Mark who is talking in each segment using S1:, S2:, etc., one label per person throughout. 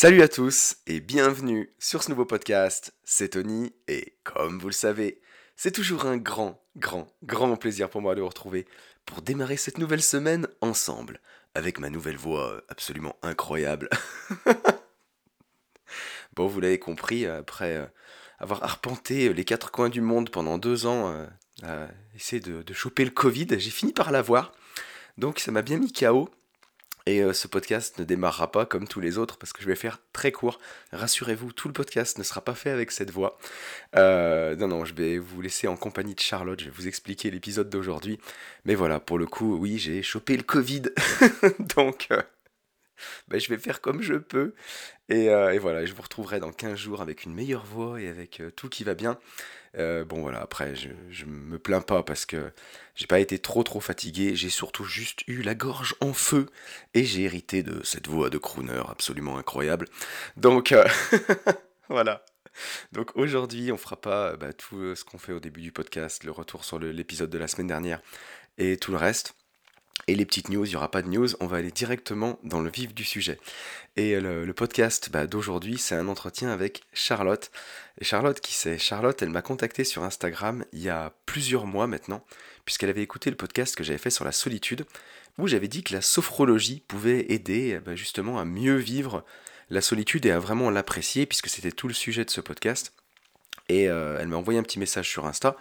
S1: Salut à tous et bienvenue sur ce nouveau podcast. C'est Tony et comme vous le savez, c'est toujours un grand, grand, grand plaisir pour moi de vous retrouver pour démarrer cette nouvelle semaine ensemble avec ma nouvelle voix absolument incroyable. bon, vous l'avez compris, après euh, avoir arpenté les quatre coins du monde pendant deux ans, euh, à essayer de, de choper le Covid, j'ai fini par l'avoir. Donc ça m'a bien mis KO. Et euh, ce podcast ne démarrera pas comme tous les autres parce que je vais faire très court. Rassurez-vous, tout le podcast ne sera pas fait avec cette voix. Euh, non, non, je vais vous laisser en compagnie de Charlotte. Je vais vous expliquer l'épisode d'aujourd'hui. Mais voilà, pour le coup, oui, j'ai chopé le Covid. Donc, euh, ben, je vais faire comme je peux. Et, et, voilà, je vous retrouverai dans 15 jours avec une meilleure voix et avec tout qui va bien. Euh, bon voilà, après je, je me plains pas parce que j'ai pas été trop trop fatigué, j'ai surtout juste eu la gorge en feu et j'ai hérité de cette voix de crooner absolument incroyable. Donc euh, voilà. Donc aujourd'hui on fera pas bah, tout ce qu'on fait au début du podcast, le retour sur l'épisode de la semaine dernière et tout le reste. Et les petites news, il n'y aura pas de news, on va aller directement dans le vif du sujet. Et le, podcast bah, d'aujourd'hui, c'est un entretien avec Charlotte. Et Charlotte, qui c'est? Charlotte, elle m'a contacté sur Instagram il y a plusieurs mois maintenant, puisqu'elle avait écouté le podcast que j'avais fait sur la solitude, où j'avais dit que la sophrologie pouvait aider bah, justement à mieux vivre la solitude et à vraiment l'apprécier, puisque c'était tout le sujet de ce podcast. Et euh, elle m'a envoyé un petit message sur Insta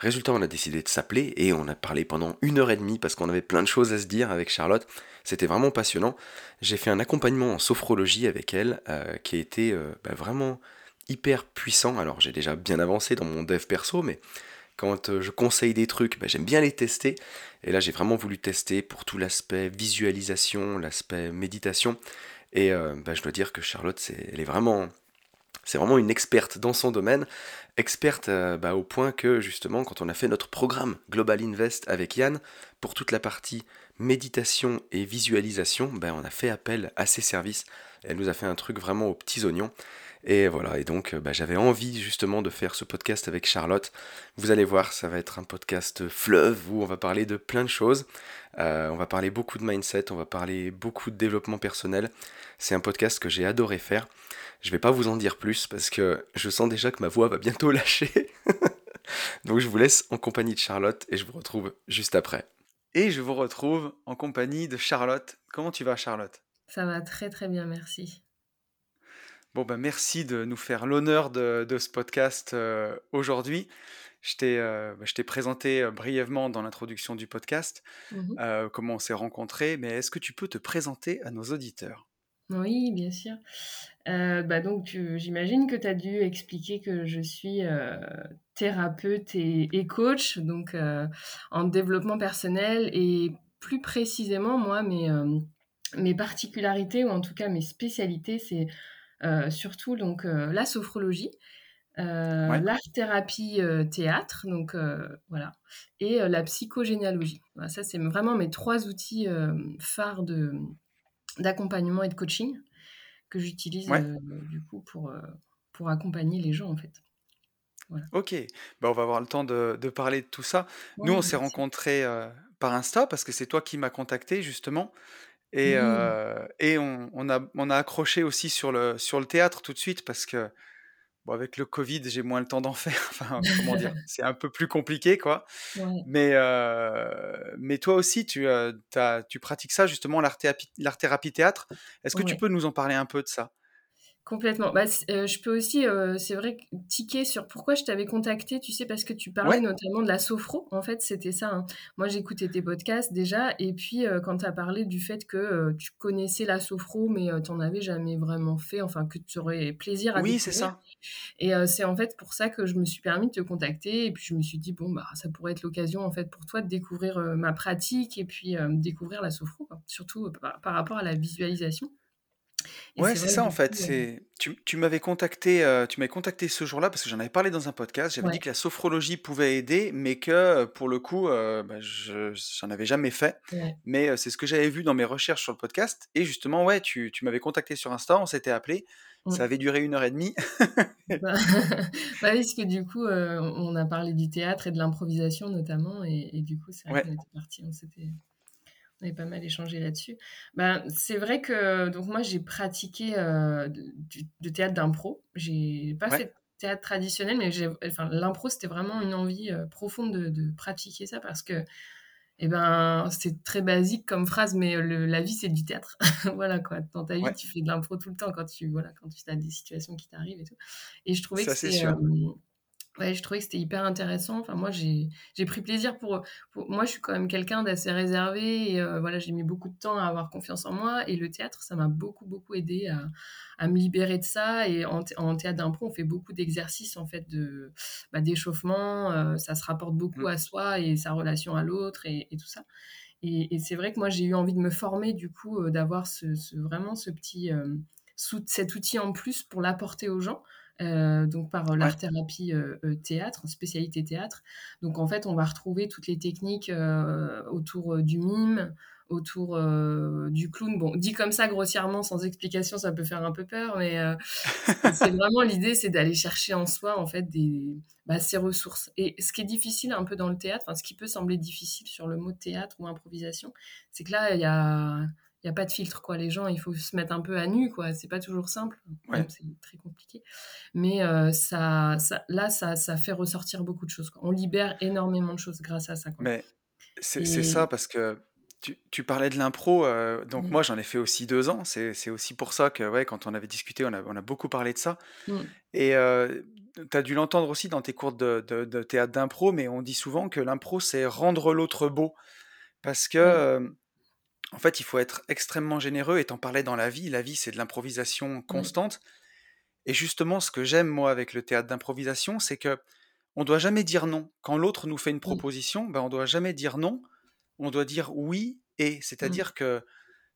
S1: Résultat, on a décidé de s'appeler et on a parlé pendant une heure et demie parce qu'on avait plein de choses à se dire avec Charlotte. C'était vraiment passionnant. J'ai fait un accompagnement en sophrologie avec elle euh, qui a été euh, bah, vraiment hyper puissant. Alors j'ai déjà bien avancé dans mon dev perso, mais quand euh, je conseille des trucs, bah, j'aime bien les tester. Et là j'ai vraiment voulu tester pour tout l'aspect visualisation, l'aspect méditation. Et bah, je dois dire que Charlotte, elle est vraiment c'est vraiment une experte dans son domaine, experte euh, bah, au point que justement quand on a fait notre programme Global Invest avec Yann, pour toute la partie méditation et visualisation, bah, on a fait appel à ses services. Elle nous a fait un truc vraiment aux petits oignons. Et voilà, et donc bah, j'avais envie justement de faire ce podcast avec Charlotte. Vous allez voir, ça va être un podcast fleuve où on va parler de plein de choses. Euh, on va parler beaucoup de mindset, on va parler beaucoup de développement personnel. C'est un podcast que j'ai adoré faire. Je vais pas vous en dire plus parce que je sens déjà que ma voix va bientôt lâcher. Donc je vous laisse en compagnie de Charlotte et je vous retrouve juste après. Et je vous retrouve en compagnie de Charlotte. Comment tu vas Charlotte?
S2: Ça va très très bien, merci.
S1: Bon ben merci de nous faire l'honneur de, ce podcast euh, aujourd'hui. Je t'ai euh, bah, présenté euh, brièvement dans l'introduction du podcast mmh comment on s'est rencontrés, mais est-ce que tu peux te présenter à nos auditeurs?
S2: Oui, bien sûr. Euh, bah donc, j'imagine que tu as dû expliquer que je suis euh, thérapeute et, coach, donc euh, en développement personnel et plus précisément, moi, mes, mes particularités ou en tout cas mes spécialités, c'est surtout donc la sophrologie, l'art-thérapie théâtre, donc voilà, et la psychogénéalogie. ça, c'est vraiment mes trois outils phares de d'accompagnement et de coaching que j'utilise euh, du coup pour, euh, pour accompagner les gens en fait.
S1: Ok, bah, on va avoir le temps de, de parler de tout ça. Nous, on s'est rencontrés euh, par Insta parce que c'est toi qui m'as contacté justement. Et, et on, on, a, on a accroché aussi sur le, sur le théâtre tout de suite parce que avec le Covid, j'ai moins le temps d'en faire. Enfin, comment dire, c'est un peu plus compliqué, quoi. Mais, euh, mais toi aussi, tu, euh, tu pratiques ça, justement, l'art-thérapie théâtre. Est-ce que tu peux nous en parler un peu de ça?
S2: Complètement. Bah, euh, je peux aussi, euh, c'est vrai, tiquer sur pourquoi je t'avais contacté, tu sais, parce que tu parlais notamment de la sophro. En fait, c'était ça. Hein. Moi, j'écoutais tes podcasts déjà, et puis euh, quand tu as parlé du fait que tu connaissais la sophro, mais tu n'en avais jamais vraiment fait, enfin, que tu aurais plaisir à
S1: Oui, c'est ça.
S2: Et c'est en fait pour ça que je me suis permis de te contacter, et puis je me suis dit, bon, bah, ça pourrait être l'occasion, en fait, pour toi de découvrir ma pratique, et puis découvrir la sophro, surtout par rapport à la visualisation.
S1: Ouais, c'est ça en fait. C'est tu, tu m'avais contacté, euh, tu m'avais contacté ce jour-là parce que j'en avais parlé dans un podcast. J'avais dit que la sophrologie pouvait aider, mais que euh, pour le coup, euh, bah, je j'en avais jamais fait. Mais c'est ce que j'avais vu dans mes recherches sur le podcast. Et justement, ouais, tu, tu m'avais contacté sur Insta, on s'était appelé. Ça avait duré une heure et demie.
S2: Bah, bah parce que du coup, on a parlé du théâtre et de l'improvisation notamment, et, et du coup, c'est vrai qu'on était parti, on s'était On avait pas mal échangé là-dessus. Ben, c'est vrai que donc moi j'ai pratiqué euh, du, théâtre d'impro. J'ai pas fait de théâtre traditionnel, mais enfin, l'impro c'était vraiment une envie euh, profonde de, pratiquer ça parce que eh ben, c'est très basique comme phrase, mais la vie c'est du théâtre. voilà quoi. Dans ta vie, tu fais de l'impro tout le temps quand tu voilà quand tu as des situations qui t'arrivent et tout. Et je trouvais que c'est Ouais, je trouvais que c'était hyper intéressant. Enfin, moi, j'ai pris plaisir pour, Moi, je suis quand même quelqu'un d'assez réservé. Et euh, voilà, j'ai mis beaucoup de temps à avoir confiance en moi. Et le théâtre, ça m'a beaucoup, beaucoup aidé à, à, me libérer de ça. Et en, en théâtre d'impro, on fait beaucoup d'exercices, en fait, de bah, d'échauffement. Euh, ça se rapporte beaucoup mmh. à soi et sa relation à l'autre et, et, tout ça. Et, et c'est vrai que moi, j'ai eu envie de me former, du coup, euh, d'avoir ce, ce, vraiment ce petit... cet outil en plus pour l'apporter aux gens. Euh, donc par l'art thérapie euh, euh, théâtre, spécialité théâtre. Donc en fait, on va retrouver toutes les techniques autour du mime, autour du clown. Bon, dit comme ça grossièrement, sans explication, ça peut faire un peu peur, mais c'est vraiment l'idée, c'est d'aller chercher en soi en fait des bah, ses ressources. Et ce qui est difficile un peu dans le théâtre, enfin ce qui peut sembler difficile sur le mot théâtre ou improvisation, c'est que là il y a il n'y a pas de filtre quoi. Les gens il faut se mettre un peu à nu quoi. C'est pas toujours simple. C'est très compliqué. Mais euh, ça, ça, là ça, ça, fait ressortir beaucoup de choses on libère énormément de choses grâce à ça
S3: mais c'est ça parce que tu, tu parlais de l'impro euh, donc mmh. moi j'en ai fait aussi deux ans. C'est aussi pour ça que ouais quand on avait discuté on a, on a beaucoup parlé de ça. Mmh. et euh, tu as dû l'entendre aussi dans tes cours de, de, théâtre d'impro mais on dit souvent que l'impro c'est rendre l'autre beau. Parce que mmh en fait, il faut être extrêmement généreux. Et t'en parlais dans la vie. La vie, c'est de l'improvisation constante. Et justement, ce que j'aime, moi, avec le théâtre d'improvisation, c'est que on doit jamais dire non. Quand l'autre nous fait une proposition, ben, on doit jamais dire non. On doit dire oui et. C'est-à-dire que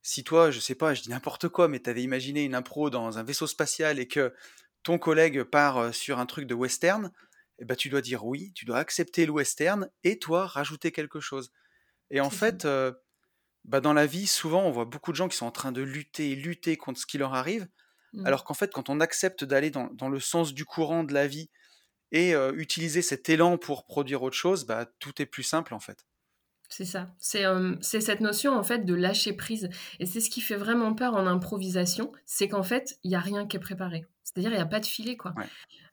S3: si toi, je sais pas, je dis n'importe quoi, mais tu avais imaginé une impro dans un vaisseau spatial et que ton collègue part sur un truc de western, eh ben, tu dois dire oui, tu dois accepter le western et toi rajouter quelque chose. Et en fait, bah, dans la vie, souvent, on voit beaucoup de gens qui sont en train de lutter, lutter contre ce qui leur arrive, mmh. alors qu'en fait, quand on accepte d'aller dans, dans, le sens du courant de la vie et utiliser cet élan pour produire autre chose, bah, tout est plus simple en fait.
S2: C'est ça. C'est cette notion en fait de lâcher prise. Et c'est ce qui fait vraiment peur en improvisation, c'est qu'en fait, il n'y a rien qui est préparé. C'est-à-dire, il n'y a pas de filet, quoi.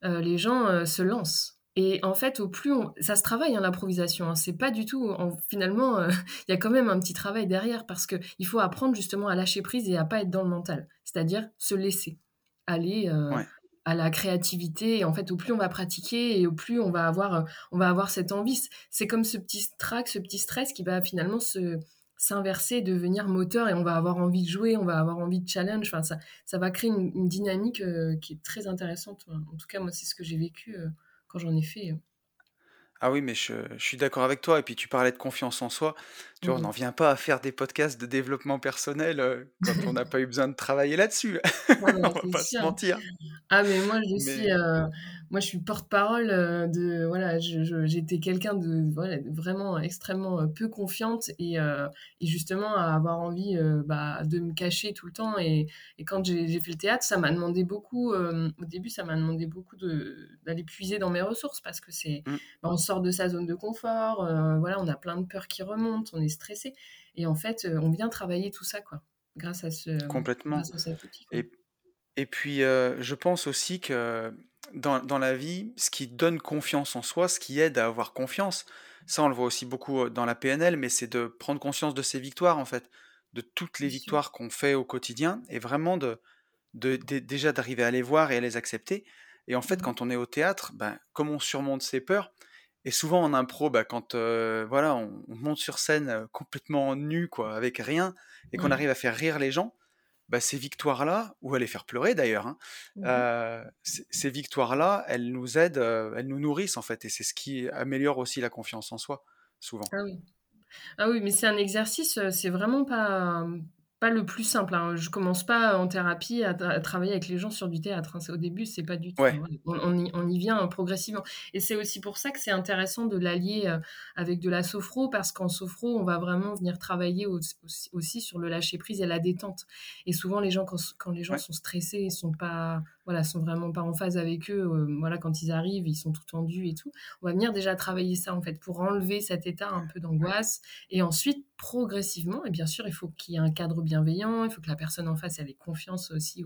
S2: les gens se lancent. Et en fait, au plus on... ça se travaille hein, l'improvisation. Hein. C'est pas du tout. Finalement, euh, il y a quand même un petit travail derrière parce que il faut apprendre justement à lâcher prise et à pas être dans le mental. C'est-à-dire se laisser aller euh, à la créativité. Et en fait, au plus on va pratiquer et au plus on va avoir, euh, on va avoir cette envie. C'est comme ce petit trac, ce petit stress qui va finalement se s'inverser, devenir moteur et on va avoir envie de jouer, on va avoir envie de challenge. Enfin, ça, ça va créer une, dynamique qui est très intéressante. En tout cas, moi, c'est ce que j'ai vécu quand j'en ai fait.
S3: Ah oui, mais je, suis d'accord avec toi. Et puis tu parlais de confiance en soi. Tu vois, on n'en vient pas à faire des podcasts de développement personnel quand on n'a pas eu besoin de travailler là-dessus. on va pas se mentir.
S2: Ah mais moi je suis, moi je suis porte-parole de, voilà, j'étais quelqu'un de voilà, vraiment extrêmement peu confiante et, et, justement à avoir envie bah, de me cacher tout le temps. Et, et quand j'ai fait le théâtre, ça m'a demandé beaucoup. au début, ça m'a demandé beaucoup d'aller puiser dans mes ressources parce que c'est, mmh. bah, on sort de sa zone de confort. voilà, on a plein de peurs qui remontent, on est stressé. Et en fait, on vient travailler tout ça, quoi, grâce à ce.
S3: Complètement. et, et, puis, je pense aussi que dans, dans, la vie, ce qui donne confiance en soi, ce qui aide à avoir confiance, ça on le voit aussi beaucoup dans la PNL, mais c'est de prendre conscience de ses victoires, en fait, de toutes les victoires qu'on fait au quotidien, et vraiment de, de, déjà d'arriver à les voir et à les accepter. Et en fait, mmh quand on est au théâtre, ben, comme on surmonte ses peurs, et souvent en impro, bah, quand voilà, on, monte sur scène complètement nu, quoi, avec rien, et qu'on arrive à faire rire les gens, bah, ces victoires-là, ou à les faire pleurer d'ailleurs, hein, mmh ces victoires-là, elles nous aident, elles nous nourrissent en fait, et c'est ce qui améliore aussi la confiance en soi, souvent.
S2: Ah oui. Ah oui, mais c'est un exercice, c'est vraiment pas, pas le plus simple. Hein. Je commence pas en thérapie à, travailler avec les gens sur du théâtre. Hein. Au début, c'est pas du tout. On, y, vient hein, progressivement. Et c'est aussi pour ça que c'est intéressant de l'allier euh, avec de la sophro, parce qu'en sophro, on va vraiment venir travailler aussi, sur le lâcher prise et la détente. Et souvent, les gens, quand, les gens sont stressés, ils sont pas voilà, sont vraiment pas en phase avec eux. Euh, voilà, quand ils arrivent, ils sont tout tendus et tout. On va venir déjà travailler ça en fait pour enlever cet état un peu d'angoisse et ensuite progressivement. Et bien sûr, il faut qu'il y ait un cadre bienveillant. Il faut que la personne en face ait confiance aussi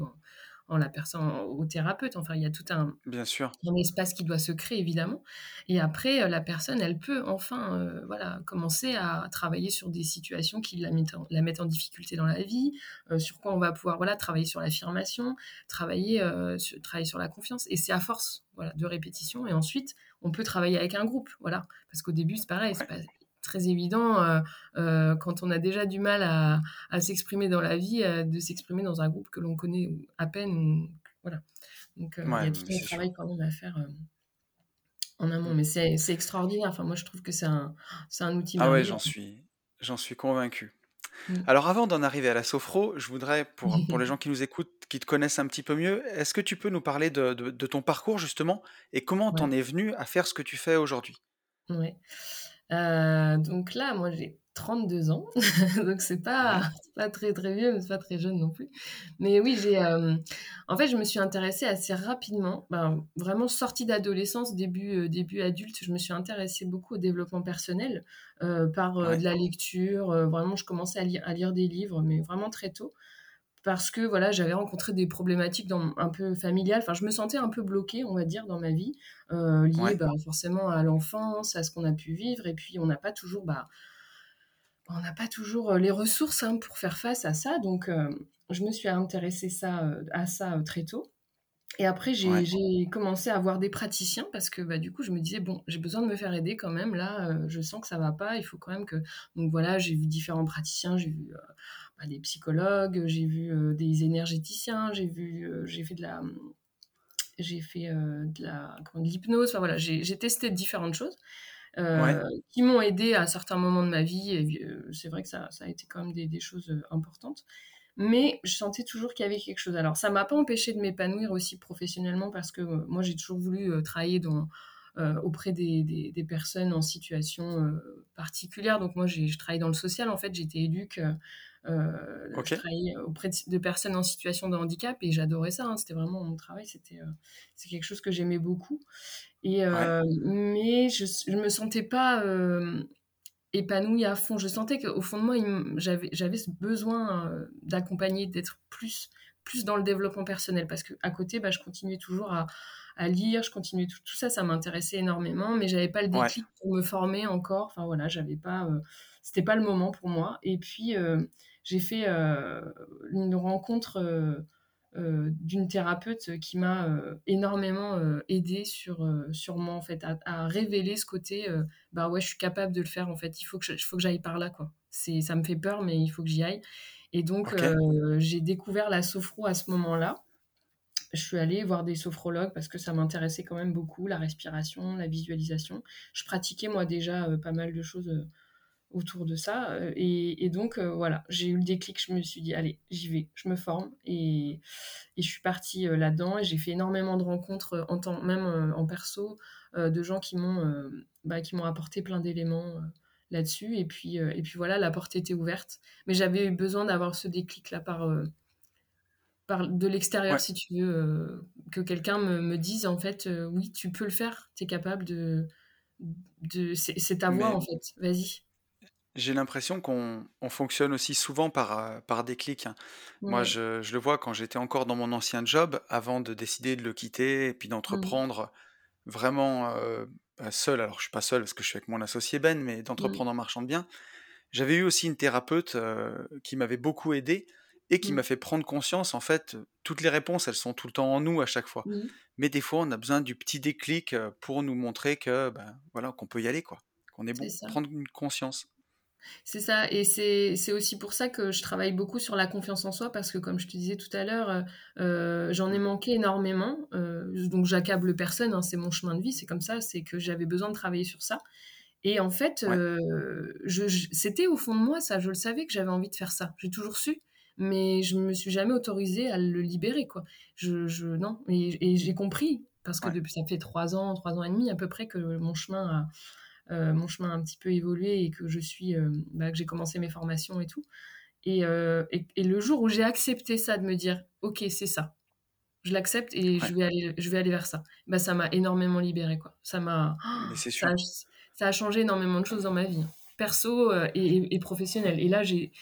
S2: la personne, au thérapeute. Enfin, il y a tout un,
S3: Bien sûr.
S2: un espace qui doit se créer, évidemment. Et après, euh, la personne, elle peut enfin euh, voilà, commencer à travailler sur des situations qui la mettent en, la mettent en difficulté dans la vie, euh, sur quoi on va pouvoir voilà, travailler sur l'affirmation, travailler, sur, travailler sur la confiance. Et c'est à force voilà, de répétition. Et ensuite, on peut travailler avec un groupe. Voilà. Parce qu'au début, c'est pareil, pas très évident euh, euh, quand on a déjà du mal à, s'exprimer dans la vie, euh, de s'exprimer dans un groupe que l'on connaît à peine. voilà. Donc il y a tout un travail quand même à faire en amont. Mais c'est extraordinaire. Enfin, moi, je trouve que c'est un, un outil.
S3: Ah ouais, j'en suis, j'en suis convaincu. Mm. Alors avant d'en arriver à la sophro, je voudrais, pour, pour les gens qui nous écoutent, qui te connaissent un petit peu mieux, est-ce que tu peux nous parler de, de, ton parcours justement et comment tu en es venu à faire ce que tu fais aujourd'hui?
S2: Oui. Euh, donc là, moi, j'ai 32 ans, donc c'est pas, pas très très vieux, mais c'est pas très jeune non plus. Mais oui, j'ai, euh, en fait, je me suis intéressée assez rapidement, ben, vraiment sortie d'adolescence, début, euh, début adulte, je me suis intéressée beaucoup au développement personnel par de la lecture. vraiment, je commençais à à lire des livres, mais vraiment très tôt parce que voilà, j'avais rencontré des problématiques dans, un peu familiales. Enfin, je me sentais un peu bloquée, on va dire, dans ma vie, euh, liée bah, forcément à l'enfance, à ce qu'on a pu vivre. Et puis, on n'a pas toujours, bah, on n'a pas toujours euh, les ressources hein, pour faire face à ça. Donc, euh, je me suis intéressée ça, à ça très tôt. Et après, j'ai commencé à voir des praticiens parce que bah, du coup, je me disais, bon, j'ai besoin de me faire aider quand même. Là, je sens que ça va pas. Il faut quand même que. Donc voilà, j'ai vu différents praticiens. J'ai vu des psychologues, j'ai vu euh, des énergéticiens, j'ai vu, euh, j'ai fait de la, j'ai fait euh, de la, de l'hypnose. Enfin voilà, j'ai testé différentes choses. qui m'ont aidé à certains moments de ma vie. Et c'est vrai que ça, ça, a été quand même des, des choses importantes. Mais je sentais toujours qu'il y avait quelque chose. Alors, ça m'a pas empêché de m'épanouir aussi professionnellement parce que moi, j'ai toujours voulu travailler dans, auprès des, des, des, personnes en situation particulière. Donc, moi, je travaille dans le social. En fait, j'étais éduque euh, Je travaillais auprès de, personnes en situation de handicap et j'adorais ça. Hein. c'était vraiment mon travail. C'était euh, c'est quelque chose que j'aimais beaucoup. Et, euh, Mais je ne me sentais pas épanouie à fond. Je sentais qu'au fond de moi, j'avais ce besoin d'accompagner, d'être plus, plus dans le développement personnel. Parce qu'à côté, bah, je continuais toujours à, à lire, je continuais tout, tout ça, ça m'intéressait énormément, mais j'avais pas le déclic pour me former encore. Enfin voilà, j'avais pas, c'était pas le moment pour moi. Et puis j'ai fait euh, une rencontre euh, euh, d'une thérapeute qui m'a énormément aidé sur, sur moi, en fait, à, révéler ce côté, bah ouais, je suis capable de le faire, en fait, il faut que, faut que j'aille par là, quoi. C'est, ça me fait peur, mais il faut que j'y aille. Et donc, j'ai découvert la sophro à ce moment-là. Je suis allée voir des sophrologues parce que ça m'intéressait quand même beaucoup, la respiration, la visualisation. Je pratiquais moi déjà pas mal de choses autour de ça. Euh, et, donc, euh, voilà, j'ai eu le déclic. Je me suis dit, allez, j'y vais, je me forme. Et, je suis partie euh, là-dedans. Et j'ai fait énormément de rencontres, en temps, même en perso, de gens qui m'ont bah, qui m'ont apporté plein d'éléments là-dessus. Et puis, et puis voilà, la porte était ouverte. Mais j'avais eu besoin d'avoir ce déclic-là par, par de l'extérieur, si tu veux, que quelqu'un me, me, dise, en fait, oui, tu peux le faire, tu es capable de... de c'est ta voix, en fait, vas-y.
S3: J'ai l'impression qu'on fonctionne aussi souvent par, euh, par déclic. Hein. Moi, je, je le vois quand j'étais encore dans mon ancien job, avant de décider de le quitter et puis mmh. d'entreprendre vraiment euh, bah, seul. Alors, je suis pas seul parce que je suis avec mon associé Ben, mais d'entreprendre en marchand de biens. J'avais eu aussi une thérapeute euh, qui m'avait beaucoup aidé et qui mmh. m'a fait prendre conscience, en fait, toutes les réponses, elles sont tout le temps en nous à chaque fois. Mais des fois, on a besoin du petit déclic pour nous montrer que, ben, voilà, qu'on peut y aller, quoi. Qu'on est bon, prendre une conscience.
S2: C'est ça, et c'est aussi pour ça que je travaille beaucoup sur la confiance en soi, parce que comme je te disais tout à l'heure, euh, euh, j'en ai manqué énormément, euh, donc j'accable personne, hein, c'est mon chemin de vie, c'est comme ça, c'est que j'avais besoin de travailler sur ça. Et en fait, c'était au fond de moi ça, je le savais que j'avais envie de faire ça, j'ai toujours su, mais je me suis jamais autorisée à le libérer, quoi. Je, je non, et, j'ai compris, parce que depuis, ça fait trois ans, trois ans et demi à peu près que mon chemin a mon chemin a un petit peu évolué et que je suis, euh, bah, que j'ai commencé mes formations et tout. Euh, et, et, le jour où j'ai accepté ça, de me dire, ok, c'est ça, je l'accepte et je, vais aller, je vais aller vers ça. Bah, ça m'a énormément libéré. Quoi. Ça m'a. Ça, ça, a changé énormément de choses dans ma vie, hein. perso euh, et, et, professionnelle. Et là, j'ai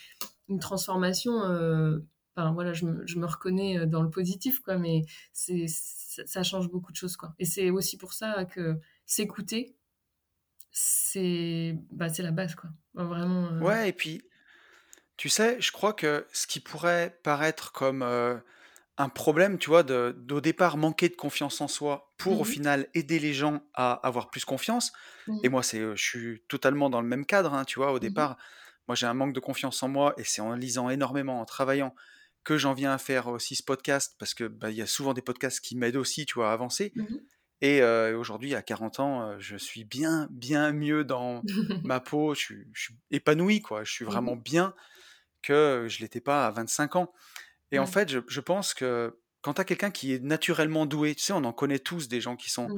S2: une transformation. Euh, enfin, voilà, je me, je me, reconnais euh, dans le positif, quoi, mais c'est, ça, change beaucoup de choses. Quoi. Et c'est aussi pour ça que s'écouter, c'est bah, la base. Quoi. Vraiment.
S3: Ouais, et puis, tu sais, je crois que ce qui pourrait paraître comme un problème, tu vois, d'au départ manquer de confiance en soi pour au mmh final aider les gens à avoir plus confiance. Mmh. Et moi, c'est, je suis totalement dans le même cadre, hein, tu vois. Au mmh départ, moi, j'ai un manque de confiance en moi et c'est en lisant énormément, en travaillant, que j'en viens à faire aussi ce podcast parce que bah, il y a souvent des podcasts qui m'aident aussi, tu vois, à avancer. Et aujourd'hui, à 40 ans, je suis bien, bien mieux dans ma peau. Je suis, je suis, épanoui, quoi. Je suis vraiment bien que je l'étais pas à 25 ans. Et en fait, je, pense que quand tu as quelqu'un qui est naturellement doué, tu sais, on en connaît tous des gens qui sont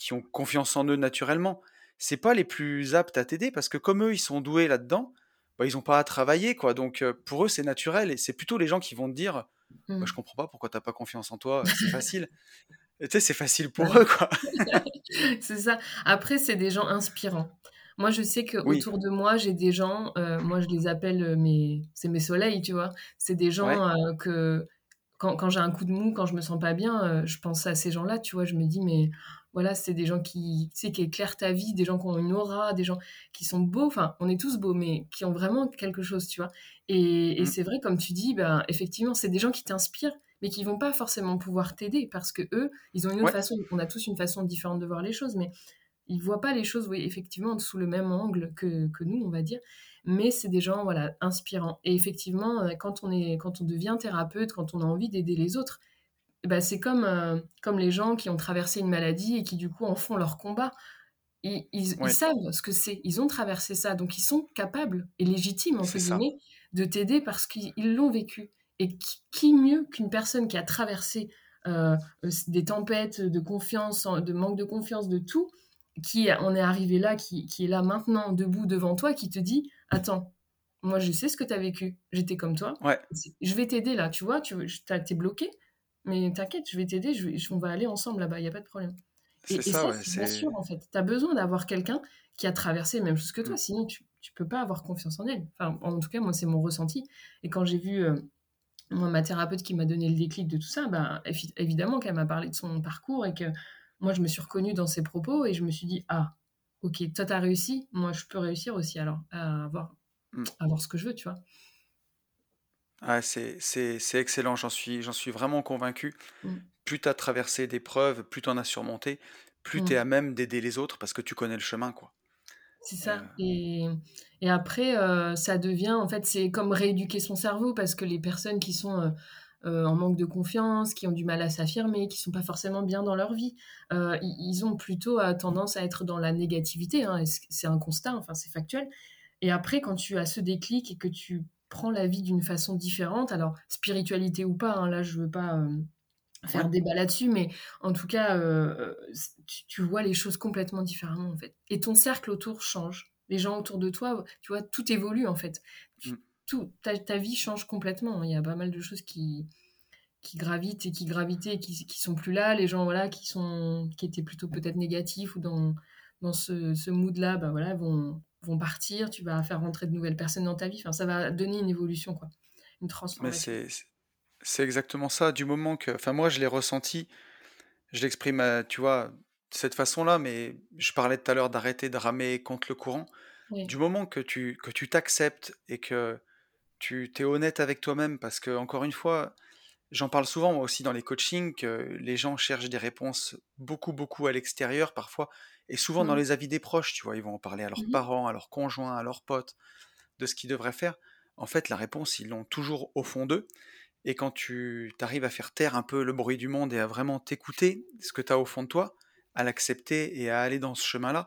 S3: qui ont confiance en eux naturellement. C'est pas les plus aptes à t'aider parce que comme eux, ils sont doués là-dedans, bah, ils n'ont pas à travailler, quoi. Donc pour eux, c'est naturel et c'est plutôt les gens qui vont te dire, bah, je comprends pas pourquoi t'as pas confiance en toi, c'est facile. Tu sais, c'est facile pour eux, quoi.
S2: c'est ça. Après, c'est des gens inspirants. Moi, je sais que autour de moi, j'ai des gens, euh, moi je les appelle euh, mes, c'est mes soleils, tu vois. C'est des gens euh, que quand, quand j'ai un coup de mou, quand je me sens pas bien, je pense à ces gens-là, tu vois. Je me dis, mais voilà, c'est des gens qui, tu sais, qui éclairent ta vie, des gens qui ont une aura, des gens qui sont beaux. Enfin, on est tous beaux, mais qui ont vraiment quelque chose, tu vois. Et, et mmh. c'est vrai, comme tu dis, ben, effectivement, c'est des gens qui t'inspirent mais qui vont pas forcément pouvoir t'aider parce que eux, ils ont une autre façon. On a tous une façon différente de voir les choses, mais ils voient pas les choses, oui, effectivement, sous le même angle que, que nous, on va dire. Mais c'est des gens, voilà, inspirants. Et effectivement, euh, quand on, est, quand on devient thérapeute, quand on a envie d'aider les autres, ben c'est comme, euh, comme les gens qui ont traversé une maladie et qui, du coup, en font leur combat. Ils, ils, savent ce que c'est. Ils ont traversé ça. Donc, ils sont capables et légitimes, entre guillemets, de t'aider parce qu'ils l'ont vécu. Et qui, mieux qu'une personne qui a traversé euh, des tempêtes de confiance, de manque de confiance, de tout, qui en est arrivé là, qui, est là maintenant, debout devant toi, qui te dit Attends, moi je sais ce que tu as vécu, j'étais comme toi,
S3: ouais.
S2: je vais t'aider là, tu vois, tu es bloqué, mais t'inquiète, je vais t'aider, on va aller ensemble là-bas, il n'y a pas de problème. Et, ça, c'est bien sûr en fait. Tu as besoin d'avoir quelqu'un qui a traversé la même chose que toi, mm. sinon tu, tu peux pas avoir confiance en elle. Enfin, en tout cas, moi, c'est mon ressenti. Et quand j'ai vu euh, moi, ma thérapeute qui m'a donné le déclic de tout ça, bah, évidemment qu'elle m'a parlé de son parcours et que moi, je me suis reconnue dans ses propos et je me suis dit, ah, ok, toi, t'as réussi, moi, je peux réussir aussi alors à avoir, mm. avoir ce que je veux, tu vois.
S3: Ah, c'est, excellent, j'en suis, j'en suis vraiment convaincu. Mm. Plus tu as traversé des preuves, plus tu en as surmonté, plus tu es mm. à même d'aider les autres parce que tu connais le chemin, quoi.
S2: C'est ça. Euh. Et, et après, euh, ça devient, en fait, c'est comme rééduquer son cerveau parce que les personnes qui sont euh, euh, en manque de confiance, qui ont du mal à s'affirmer, qui sont pas forcément bien dans leur vie. Ils ont plutôt tendance à être dans la négativité. Hein, c'est un constat, enfin c'est factuel. Et après, quand tu as ce déclic et que tu prends la vie d'une façon différente, alors spiritualité ou pas, hein, là je veux pas faire débat là-dessus, mais en tout cas, tu, vois les choses complètement différemment en fait. Et ton cercle autour change. Les gens autour de toi, tu vois, tout évolue en fait. Mm tout, ta, vie change complètement. Il y a pas mal de choses qui, qui gravitent et qui gravitaient et qui, qui sont plus là. Les gens voilà, qui, sont, qui étaient plutôt peut-être négatifs ou dans, dans ce, ce mood-là bah, voilà, vont, vont partir. Tu vas faire rentrer de nouvelles personnes dans ta vie. Enfin, ça va donner une évolution, quoi. une transformation.
S3: Mais c'est exactement ça. Du moment que. Enfin, moi, je l'ai ressenti. Je l'exprime, tu vois, de cette façon-là, mais je parlais tout à l'heure d'arrêter de ramer contre le courant. Du moment que tu que tu t'acceptes et que tu es honnête avec toi-même parce que, encore une fois, j'en parle souvent moi aussi dans les coachings que les gens cherchent des réponses beaucoup, beaucoup à l'extérieur parfois et souvent dans mmh. les avis des proches, tu vois, ils vont en parler à leurs mmh parents, à leurs conjoints, à leurs potes de ce qu'ils devraient faire. En fait, la réponse, ils l'ont toujours au fond d'eux. Et quand tu arrives à faire taire un peu le bruit du monde et à vraiment t'écouter, ce que tu as au fond de toi, à l'accepter et à aller dans ce chemin-là,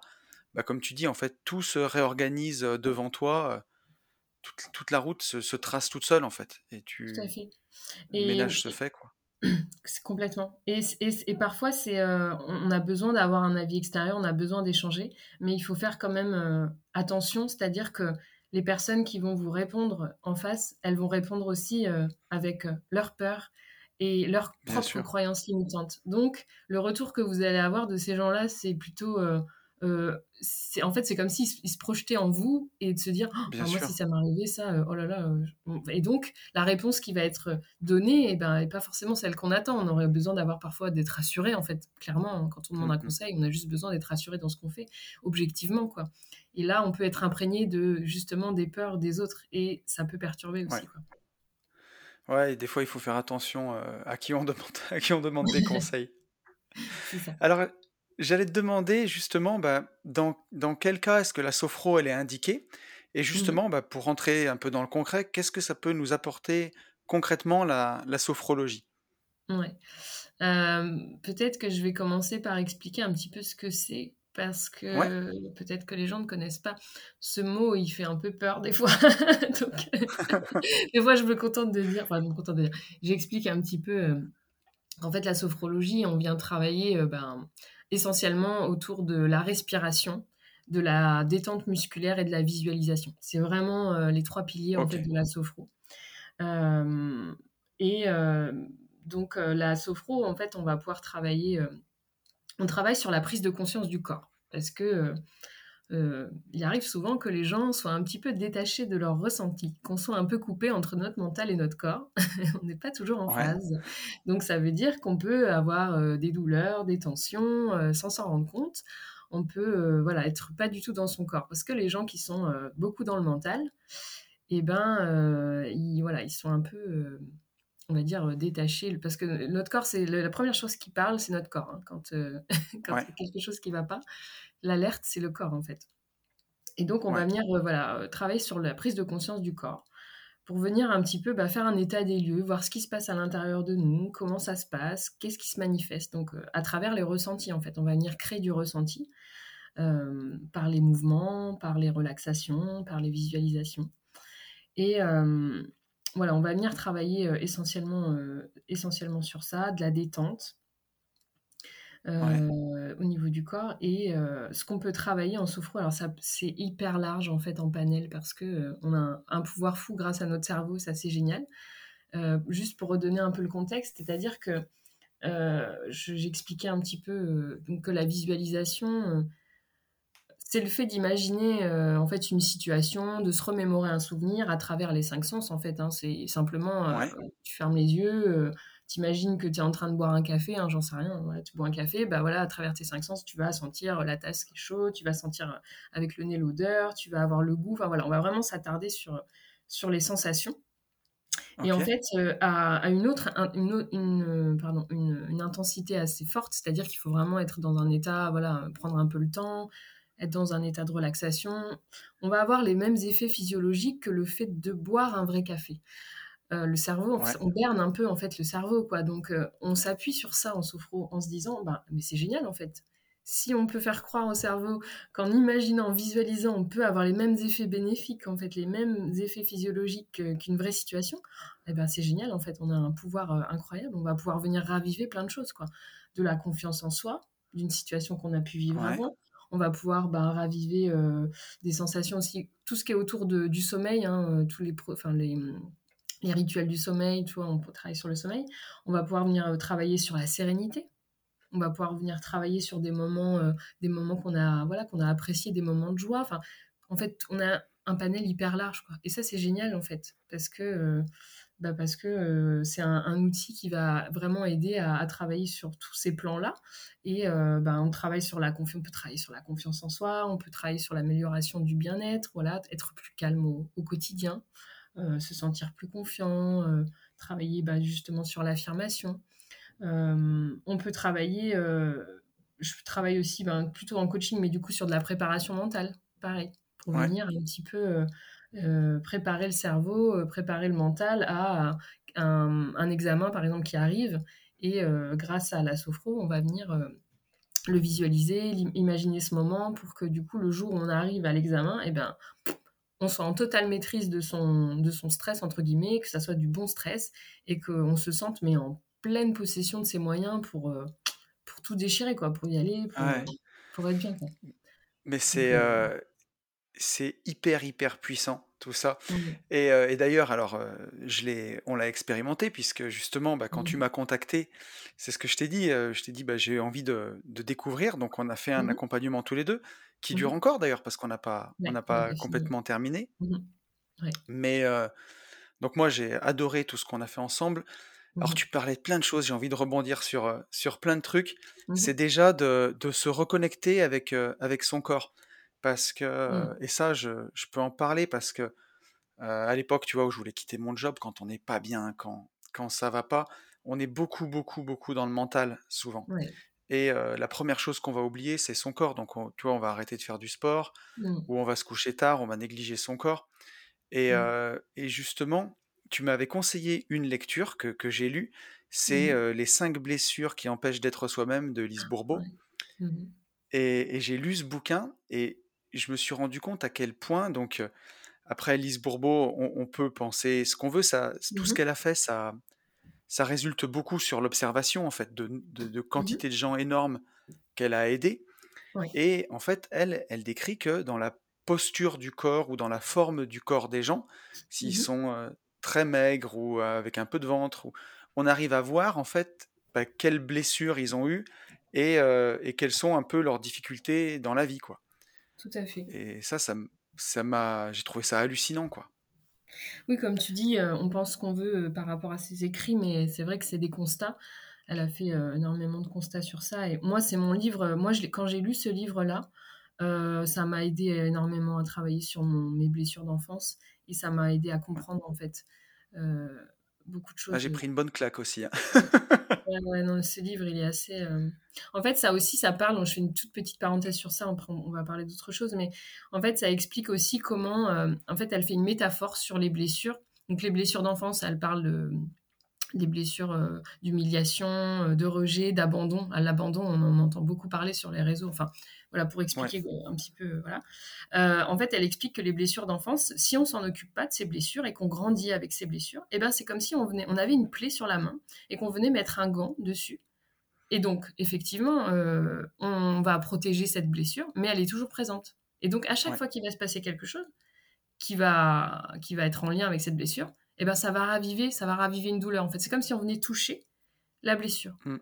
S3: bah comme tu dis, en fait, tout se réorganise devant toi toute, la route se, trace toute seule en fait. Et tu. Tout à fait. Et... Le ménage se fait quoi.
S2: C'est complètement. Et, et, parfois, c'est, euh, on a besoin d'avoir un avis extérieur, on a besoin d'échanger, mais il faut faire quand même euh, attention, c'est-à-dire que les personnes qui vont vous répondre en face, elles vont répondre aussi euh, avec leur peur et leurs propres croyances limitantes. Donc, le retour que vous allez avoir de ces gens-là, c'est plutôt euh, c'est en fait c'est comme s'ils se projetaient en vous et de se dire oh, moi si ça m'arrivait ça euh, oh là là euh, et donc la réponse qui va être donnée eh ben est pas forcément celle qu'on attend. On aurait besoin d'avoir parfois d'être rassuré en fait clairement hein, quand on demande un mmh conseil on a juste besoin d'être rassuré dans ce qu'on fait objectivement quoi et là on peut être imprégné de justement des peurs des autres et ça peut perturber aussi
S3: ouais. quoi ouais et des fois il faut faire attention à qui on demande à qui on demande des conseils ça. alors J'allais te demander justement, bah, dans, dans quel cas est-ce que la sophro elle est indiquée? Et mmh justement, bah, pour rentrer un peu dans le concret, qu'est-ce que ça peut nous apporter concrètement la, la sophrologie?
S2: Ouais. peut-être que je vais commencer par expliquer un petit peu ce que c'est, parce que peut-être que les gens ne connaissent pas. Ce mot, il fait un peu peur des fois. Donc, des fois, je me contente de dire, enfin, je me contente de dire, j'explique un petit peu. en fait, la sophrologie, on vient travailler ben, essentiellement autour de la respiration, de la détente musculaire et de la visualisation. C'est vraiment euh, les trois piliers en fait, de la sophro. Euh, et euh, donc la sophro, en fait, on va pouvoir travailler, on travaille sur la prise de conscience du corps parce que il arrive souvent que les gens soient un petit peu détachés de leur ressenti, qu'on soit un peu coupé entre notre mental et notre corps. on n'est pas toujours en phase. Donc ça veut dire qu'on peut avoir des douleurs, des tensions, sans s'en rendre compte. On peut voilà être pas du tout dans son corps parce que les gens qui sont beaucoup dans le mental, eh ben ils, voilà ils sont un peu on va dire, détachés. Parce que notre corps, c'est la première chose qui parle, c'est notre corps. Hein. Quand, quand il y a quelque chose qui ne va pas, l'alerte, c'est le corps en fait. Et donc, on va venir euh, voilà, euh, travailler sur la prise de conscience du corps pour venir un petit peu bah, faire un état des lieux, voir ce qui se passe à l'intérieur de nous, comment ça se passe, qu'est-ce qui se manifeste. Donc, euh, à travers les ressentis, en fait, on va venir créer du ressenti par les mouvements, par les relaxations, par les visualisations. Et voilà, on va venir travailler essentiellement, essentiellement sur ça, de la détente, euh, au niveau du corps. Et euh, ce qu'on peut travailler en sophro, alors ça, c'est hyper large en fait en panel parce que euh, on a un, pouvoir fou grâce à notre cerveau, ça c'est génial. juste pour redonner un peu le contexte, c'est-à-dire que j'expliquais un petit peu que la visualisation, c'est le fait d'imaginer en fait une situation, de se remémorer un souvenir à travers les cinq sens en fait. Hein. c'est simplement tu fermes les yeux t'imagines que tu es en train de boire un café, hein, j'en sais rien, tu bois un café, bah voilà, à travers tes cinq sens, tu vas sentir la tasse qui est chaude, tu vas sentir euh, avec le nez l'odeur, tu vas avoir le goût, enfin voilà, on va vraiment s'attarder sur, sur les sensations. Et en fait, euh, à, une autre, une, une, pardon, une, une, intensité assez forte, c'est-à-dire qu'il faut vraiment être dans un état, voilà, prendre un peu le temps, être dans un état de relaxation. On va avoir les mêmes effets physiologiques que le fait de boire un vrai café. Euh, le cerveau, on berne un peu en fait le cerveau, quoi. Donc euh, on s'appuie sur ça en sophro en se disant, bah, mais c'est génial en fait. Si on peut faire croire au cerveau qu'en imaginant, en visualisant, on peut avoir les mêmes effets bénéfiques, en fait, les mêmes effets physiologiques qu'une vraie situation, eh ben c'est génial en fait. On a un pouvoir euh, incroyable. On va pouvoir venir raviver plein de choses, quoi. De la confiance en soi, d'une situation qu'on a pu vivre avant. On va pouvoir bah, raviver des sensations aussi, tout ce qui est autour du sommeil, hein, tous les, rituels du sommeil, tu vois, on peut travailler sur le sommeil. On va pouvoir venir euh, travailler sur la sérénité. On va pouvoir venir travailler sur des moments, euh, moments qu'on a, voilà, qu'on a appréciés, des moments de joie. En fait, on a un panel hyper large. Et ça, c'est génial, en fait, parce que, euh, bah parce que c'est un, outil qui va vraiment aider à, travailler sur tous ces plans-là. Et bah, on travaille sur la confiance, on peut travailler sur la confiance en soi, on peut travailler sur l'amélioration du bien-être, voilà, être plus calme au quotidien. Euh, se sentir plus confiant, travailler bah, justement sur l'affirmation. On peut travailler, je travaille aussi ben, plutôt en coaching, mais du coup sur de la préparation mentale, pareil, pour venir un petit peu préparer le cerveau, préparer le mental à un, examen, par exemple, qui arrive. Et grâce à la sophro, on va venir le visualiser, imaginer ce moment pour que du coup, le jour où on arrive à l'examen, eh ben, on soit en totale maîtrise de son, de son stress, entre guillemets, que ça soit du bon stress, et qu'on se sente mais en pleine possession de ses moyens pour, euh, pour tout déchirer, quoi, pour y aller, pour, être bien.
S3: Mais c'est, euh, c'est hyper, hyper puissant. tout ça. Mmh. Et, d'ailleurs, alors, je on l'a expérimenté, puisque justement, bah, quand tu mmh. m'as contacté, c'est ce que je t'ai dit, je t'ai dit, bah, j'ai envie de, découvrir, donc on a fait un mmh accompagnement tous les deux, qui dure encore d'ailleurs, parce qu'on n'a pas, on n'a pas complètement terminé. Mais, donc moi, j'ai adoré tout ce qu'on a fait ensemble. Alors tu parlais de plein de choses, j'ai envie de rebondir sur, sur plein de trucs. C'est déjà de, se reconnecter avec, avec son corps. Parce que, et ça, je, peux en parler parce que à l'époque, tu vois, où je voulais quitter mon job, quand on n'est pas bien, quand, quand ça va pas, on est beaucoup, beaucoup, beaucoup dans le mental, souvent. Et la première chose qu'on va oublier, c'est son corps. Donc, tu vois, on va arrêter de faire du sport, mmh. ou on va se coucher tard, on va négliger son corps. Et, mmh. et justement, tu m'avais conseillé une lecture que, que j'ai lue, c'est mmh Les cinq blessures qui empêchent d'être soi-même de Lise ah, Bourbeau. Et, et j'ai lu ce bouquin, et je me suis rendu compte à quel point, donc, après Lise Bourbeau, on, peut penser ce qu'on veut, ça, tout ce mmh qu'elle a fait, ça, ça résulte beaucoup sur l'observation, en fait, de, de, mmh quantité de gens énormes qu'elle a aidés. Et en fait, elle, elle décrit que dans la posture du corps ou dans la forme du corps des gens, s'ils mmh sont très maigres ou avec un peu de ventre, on arrive à voir, en fait, bah, quelles blessures ils ont eues et, et quelles sont un peu leurs difficultés dans la vie, quoi.
S2: Tout à fait.
S3: Et ça, ça, m'a, j'ai trouvé ça hallucinant, quoi.
S2: Oui, comme tu dis, euh, on pense qu'on veut euh, par rapport à ses écrits, mais c'est vrai que c'est des constats. Elle a fait euh, énormément de constats sur ça. Et moi, c'est mon livre. Moi, je quand j'ai lu ce livre-là, ça m'a aidé énormément à travailler sur mes blessures d'enfance et ça m'a aidé à comprendre en fait beaucoup de ah, choses.
S3: j'ai pris une bonne claque aussi. Hein.
S2: ouais, non, ce livre, il est assez. Euh, en fait, ça aussi, ça parle. Je fais une toute petite parenthèse sur ça. Après, on va parler d'autres choses, mais en fait, ça explique aussi comment. Euh, en fait, elle fait une métaphore sur les blessures. Donc, les blessures d'enfance, elle parle de des blessures euh, d'humiliation, de rejet, d'abandon. À l'abandon, on en entend beaucoup parler sur les réseaux. Enfin, voilà, pour expliquer un petit peu. Voilà. Euh, en fait, elle explique que les blessures d'enfance, si on s'en occupe pas de ces blessures et qu'on grandit avec ces blessures, eh ben, c'est comme si on, venait, on avait une plaie sur la main et qu'on venait mettre un gant dessus. Et donc, effectivement, euh, on va protéger cette blessure, mais elle est toujours présente. Et donc, à chaque fois qu'il va se passer quelque chose qui va, qui va être en lien avec cette blessure, eh ben, ça va raviver, ça va raviver une douleur. En fait, c'est comme si on venait toucher la blessure. Mm.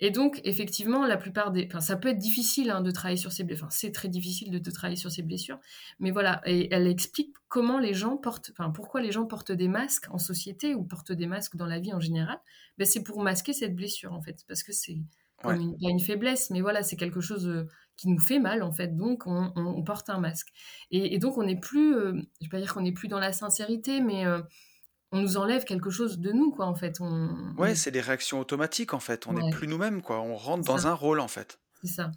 S2: Et donc, effectivement, la plupart des. Enfin, ça peut être difficile hein, de travailler sur ces blessures. Enfin, c'est très difficile de, travailler sur ces blessures. Mais voilà, et elle explique comment les gens portent. Enfin, pourquoi les gens portent des masques en société ou portent des masques dans la vie en général. Ben, c'est pour masquer cette blessure, en fait. Parce que c'est comme une, une, faiblesse, mais voilà, c'est quelque chose euh, qui nous fait mal, en fait. Donc, on, porte un masque. Et, donc, on n'est plus. Euh, je vais pas dire qu'on n'est plus dans la sincérité, mais. Euh, on nous enlève quelque chose de nous, quoi, en fait. On,
S3: ouais, c'est des réactions automatiques, en fait. On n'est plus nous-mêmes, quoi. On rentre dans un rôle, en fait.
S2: C'est ça.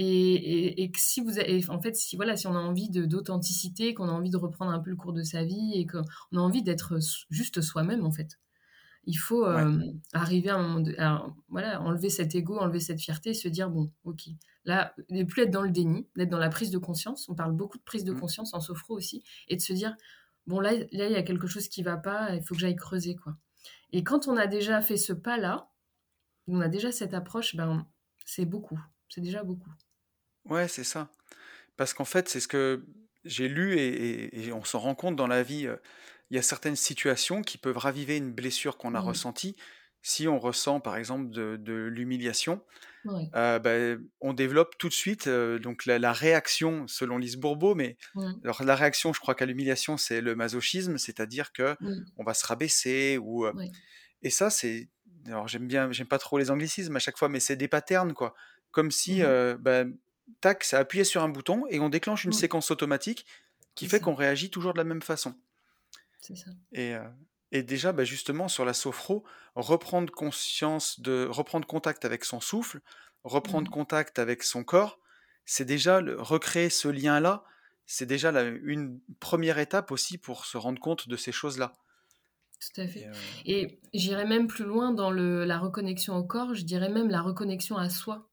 S2: Et, et, si vous avez, en fait, si voilà, si on a envie d'authenticité, qu'on a envie de reprendre un peu le cours de sa vie et qu'on a envie d'être juste soi-même, en fait, il faut euh, arriver à un moment de, voilà, enlever cet ego, enlever cette fierté, se dire bon, ok, là, ne plus être dans le déni, d'être dans la prise de conscience. On parle beaucoup de prise de mmh. conscience en sophro aussi, et de se dire bon là, là il y a quelque chose qui va pas, il faut que j'aille creuser quoi. Et quand on a déjà fait ce pas là, on a déjà cette approche, ben c'est beaucoup, c'est déjà beaucoup.
S3: Ouais, c'est ça. Parce qu'en fait, c'est ce que j'ai lu et, on s'en rend compte dans la vie. Euh, il y a certaines situations qui peuvent raviver une blessure qu'on a mmh. ressentie si on ressent par exemple de, l'humiliation, euh, bah, on développe tout de suite euh, donc la, réaction selon Lise Bourbeau, mais alors la réaction, je crois qu'à l'humiliation, c'est le masochisme, c'est-à-dire que on va se rabaisser ou euh, et ça c'est alors j'aime bien, j'aime pas trop les anglicismes à chaque fois, mais c'est des patterns quoi, comme si bah, tac, ça appuyait sur un bouton et on déclenche une séquence automatique qui fait qu'on réagit toujours de la même façon.
S2: C'est ça.
S3: Et et déjà, bah, justement, sur la sophro, reprendre conscience de, reprendre contact avec son souffle, reprendre mmh. contact avec son corps, c'est déjà le, recréer ce lien-là, c'est déjà une première étape aussi pour se rendre compte de ces choses-là.
S2: Tout à fait. Et, euh, j'irais même plus loin dans le, la reconnexion au corps, je dirais même la reconnexion à soi.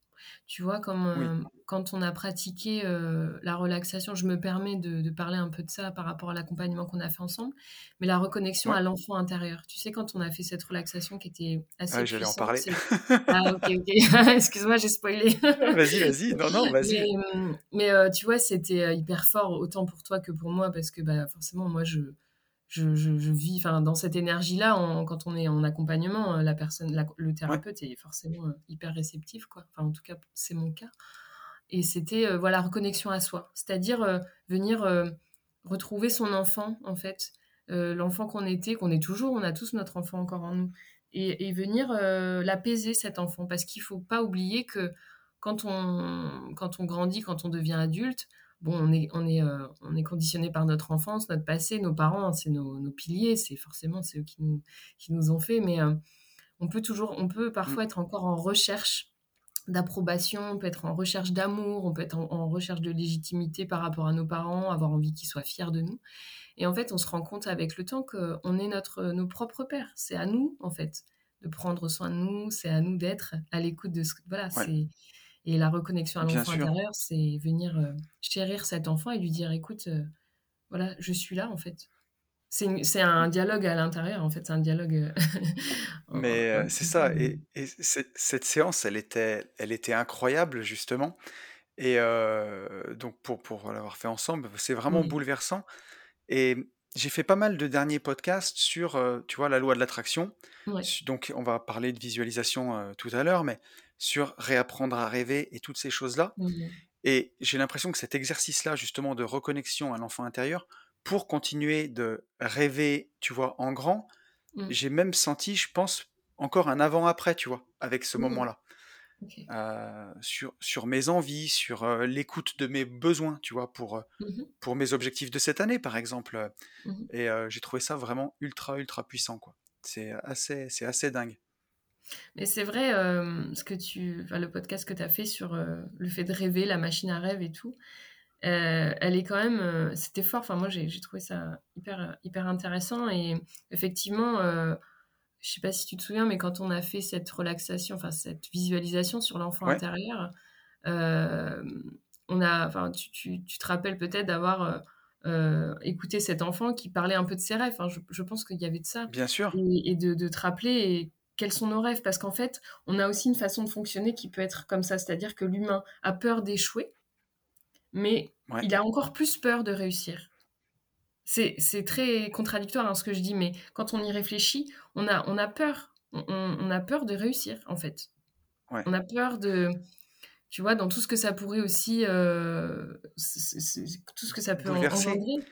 S2: Tu vois, comme quand on a pratiqué la relaxation, je me permets de, parler un peu de ça par rapport à l'accompagnement qu'on a fait ensemble, mais la reconnexion à l'enfant intérieur. Tu sais, quand on a fait cette relaxation qui était assez
S3: ah, j'allais en parler.
S2: ah, ok, ok. Excuse-moi, j'ai spoilé.
S3: vas-y, vas-y. Non, non, vas-y.
S2: Mais, tu vois, c'était hyper fort, autant pour toi que pour moi, parce que bah, forcément, moi, je je, je, vis enfin dans cette énergie là quand on est en accompagnement euh, la personne le thérapeute est forcément euh, hyper réceptif quoi. Enfin en tout cas c'est mon cas. Et c'était euh, voilà reconnexion à soi. C'est-à-dire venir retrouver son enfant en fait. L'enfant qu'on était qu'on est toujours on a tous notre enfant encore en nous. Et, et venir l'apaiser cet enfant. Parce qu'il faut pas oublier que quand on quand on grandit quand on devient adulte bon, on est, on est, euh, on est conditionné par notre enfance, notre passé, nos parents, c'est nos, piliers, c'est forcément ceux qui nous, qui nous ont fait, mais euh, on peut toujours, on peut parfois mm. être encore en recherche d'approbation, on peut être en recherche d'amour, on peut être en, recherche de légitimité par rapport à nos parents, avoir envie qu'ils soient fiers de nous. Et en fait, on se rend compte avec le temps qu'on est notre, nos propres pères. C'est à nous, en fait, de prendre soin de nous, c'est à nous d'être à l'écoute de ce Voilà, c'est et la reconnexion à l'enfant intérieur, c'est venir euh, chérir cet enfant et lui dire écoute, euh, voilà, je suis là en fait. C'est un dialogue à l'intérieur, en fait, c'est un dialogue. Euh,
S3: Mais c'est ça, et, cette séance, elle était, elle était incroyable, justement. Et donc, pour, pour l'avoir fait ensemble, c'est vraiment bouleversant. Et j'ai fait pas mal de derniers podcasts sur, tu vois, la loi de l'attraction. Donc, on va parler de visualisation tout à l'heure, mais sur réapprendre à rêver et toutes ces choses-là. Mmh et j'ai l'impression que cet exercice-là, justement, de reconnexion à l'enfant intérieur, pour continuer de rêver, tu vois, en grand, mmh. j'ai même senti, je pense, encore un avant-après, tu vois, avec ce mmh. moment-là. Euh, sur, sur mes envies, sur euh, l'écoute de mes besoins, tu vois, pour, pour mes objectifs de cette année, par exemple. Et j'ai trouvé ça vraiment ultra, ultra puissant, quoi. C'est assez, c'est assez dingue.
S2: Mais c'est vrai, euh, ce que tu, le podcast que tu as fait sur euh, le fait de rêver, la machine à rêve et tout, euh, elle est quand même, c'était fort. Enfin, moi, j'ai trouvé ça hyper, hyper intéressant. Et effectivement, je sais pas si tu te souviens, mais quand on a fait cette relaxation, enfin, cette visualisation sur l'enfant intérieur, on a, enfin, tu, tu, tu te rappelles peut-être d'avoir écouté cet enfant qui parlait un peu de ses rêves. Enfin, je, je pense qu'il y avait de ça.
S3: Bien sûr.
S2: Et, de, de, te rappeler quels sont nos rêves Parce qu'en fait, on a aussi une façon de fonctionner qui peut être comme ça, c'est-à-dire que l'humain a peur d'échouer, mais il a encore plus peur de réussir. C'est très contradictoire hein, ce que je dis, mais quand on y réfléchit, on a, on a peur. On, a peur de réussir, en fait. On a peur de, tu vois, dans tout ce que ça pourrait aussi, euh, tout ce que ça peut engendrer.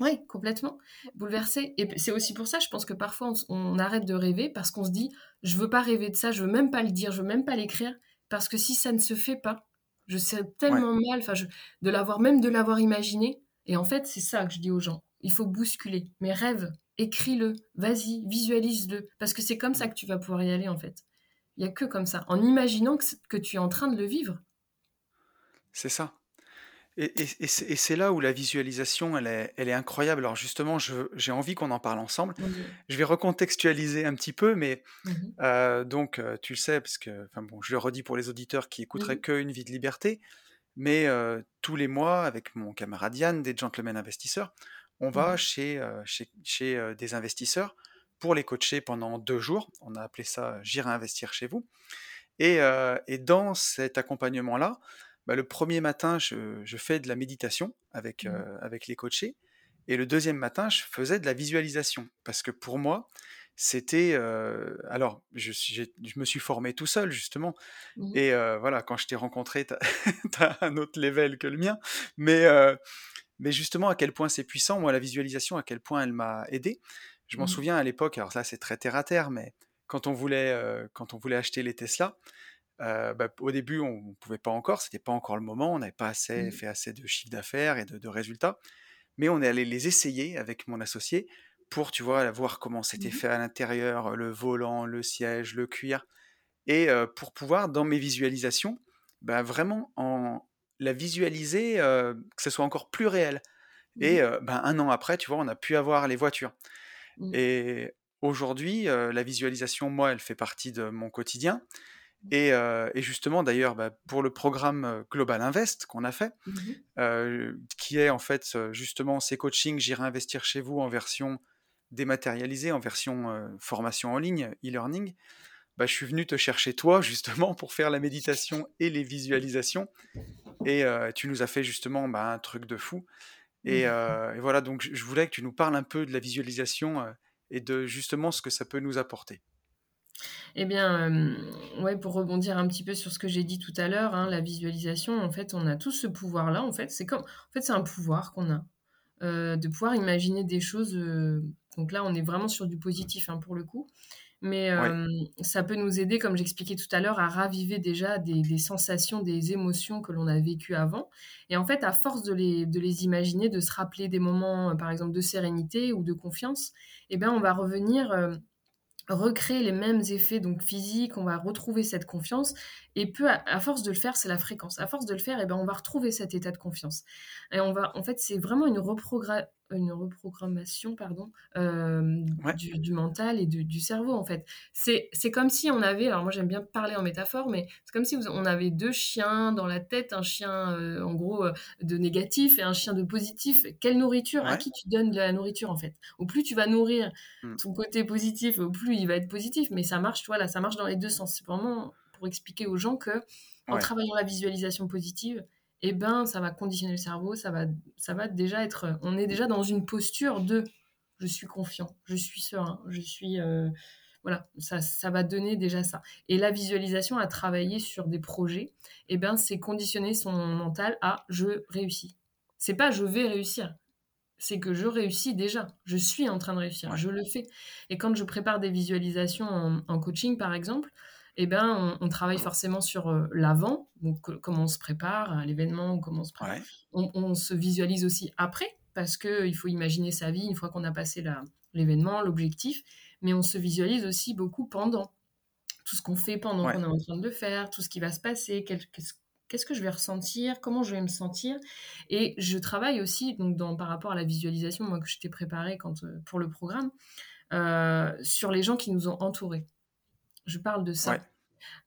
S2: Oui, complètement. Bouleversé. Et c'est aussi pour ça, je pense que parfois on, arrête de rêver parce qu'on se dit, je veux pas rêver de ça, je veux même pas le dire, je veux même pas l'écrire, parce que si ça ne se fait pas, je sais tellement mal, enfin, de l'avoir, même de l'avoir imaginé. Et en fait, c'est ça que je dis aux gens. Il faut bousculer. Mais rêve, écris-le, vas-y, visualise-le, parce que c'est comme ça que tu vas pouvoir y aller, en fait. Il y a que comme ça, en imaginant que, que tu es en train de le vivre.
S3: C'est ça. Et, c'est là où la visualisation, elle est, elle est incroyable. Alors justement, j'ai envie qu'on en parle ensemble. Je vais recontextualiser un petit peu, mais mmh euh, donc euh, tu le sais, parce que, bon, je le redis pour les auditeurs qui écouteraient que Une vie de liberté, mais euh, tous les mois, avec mon camarade Yann, des gentlemen investisseurs, on va chez, chez, chez des investisseurs pour les coacher pendant deux jours. On a appelé ça J'irai investir chez vous. Et, et dans cet accompagnement-là, bah, le premier matin, je, fais de la méditation avec, mmh. euh, avec les coachés. Et le deuxième matin, je faisais de la visualisation. Parce que pour moi, c'était... Euh, alors, je, je, me suis formé tout seul, justement. Mmh. Et euh, voilà, quand je t'ai rencontré, tu as, un autre level que le mien. Mais, mais justement, à quel point c'est puissant, moi, la visualisation, à quel point elle m'a aidé. Je m'en mmh. souviens à l'époque, alors ça c'est très terre à terre, mais quand on voulait, quand on voulait acheter les Tesla, euh, bah, au début, on ne pouvait pas encore, c'était pas encore le moment, on n'avait pas assez, mmh. fait assez de chiffre d'affaires et de, résultats, mais on est allé les essayer avec mon associé pour, tu vois, voir comment c'était mmh fait à l'intérieur, le volant, le siège, le cuir, et pour pouvoir, dans mes visualisations, bah, vraiment en la visualiser, que ce soit encore plus réel. Mmh et bah, un an après, tu vois, on a pu avoir les voitures. Et aujourd'hui, la visualisation, moi, elle fait partie de mon quotidien. Et, justement, d'ailleurs, bah, pour le programme Global Invest qu'on a fait, mmh qui est en fait justement ces coachings, j'irai investir chez vous en version dématérialisée, en version formation en ligne, e-learning, bah, je suis venu te chercher toi justement pour faire la méditation et les visualisations. Et tu nous as fait justement bah, un truc de fou. Et, et, voilà, donc je voulais que tu nous parles un peu de la visualisation et de justement ce que ça peut nous apporter.
S2: Eh bien, euh, ouais, pour rebondir un petit peu sur ce que j'ai dit tout à l'heure, hein, la visualisation, en fait, on a tous ce pouvoir-là. En fait, c'est comme, en fait, c'est un pouvoir qu'on a euh, de pouvoir imaginer des choses. Euh, donc là, on est vraiment sur du positif hein, pour le coup, mais ça peut nous aider, comme j'expliquais tout à l'heure, à raviver déjà des, sensations, des émotions que l'on a vécues avant. Et en fait, à force de les, de les imaginer, de se rappeler des moments, par exemple, de sérénité ou de confiance, eh bien, on va revenir recréer les mêmes effets donc physiques, on va retrouver cette confiance et peu à, force de le faire, c'est la fréquence. À force de le faire, et eh ben on va retrouver cet état de confiance. Et on va en fait, c'est vraiment une reprogrammation une reprogrammation pardon, euh, du, mental et du, cerveau, en fait. C'est comme si on avait, alors moi j'aime bien parler en métaphore, mais c'est comme si on avait deux chiens dans la tête, un chien euh, en gros euh, de négatif et un chien de positif. Quelle nourriture? À qui tu donnes de la nourriture, en fait? Au plus tu vas nourrir mmh. ton côté positif, au plus il va être positif, mais ça marche, voilà, ça marche dans les deux sens. C'est vraiment pour expliquer aux gens que en travaillant la visualisation positive, eh ben, ça va conditionner le cerveau, ça va, ça va déjà être, on est déjà dans une posture de je suis confiant, je suis serein, je suis, euh, voilà, ça, ça va donner déjà ça. Et la visualisation à travailler sur des projets, eh ben, c'est conditionner son mental à je réussis. C'est pas je vais réussir, c'est que je réussis déjà, je suis en train de réussir, je le fais. Et quand je prépare des visualisations en coaching, par exemple, eh ben, on, travaille forcément sur euh, l'avant, donc comment on se prépare à l'événement, comment on se prépare. On, se visualise aussi après, parce qu'il faut imaginer sa vie une fois qu'on a passé l'événement, l'objectif, mais on se visualise aussi beaucoup pendant. Tout ce qu'on fait pendant qu'on est en train de le faire, tout ce qui va se passer, qu'est-ce que je vais ressentir, comment je vais me sentir. Et je travaille aussi, donc dans, par rapport à la visualisation, moi que je t'ai préparé quand, euh, pour le programme, euh, sur les gens qui nous ont entourés. Je parle de ça.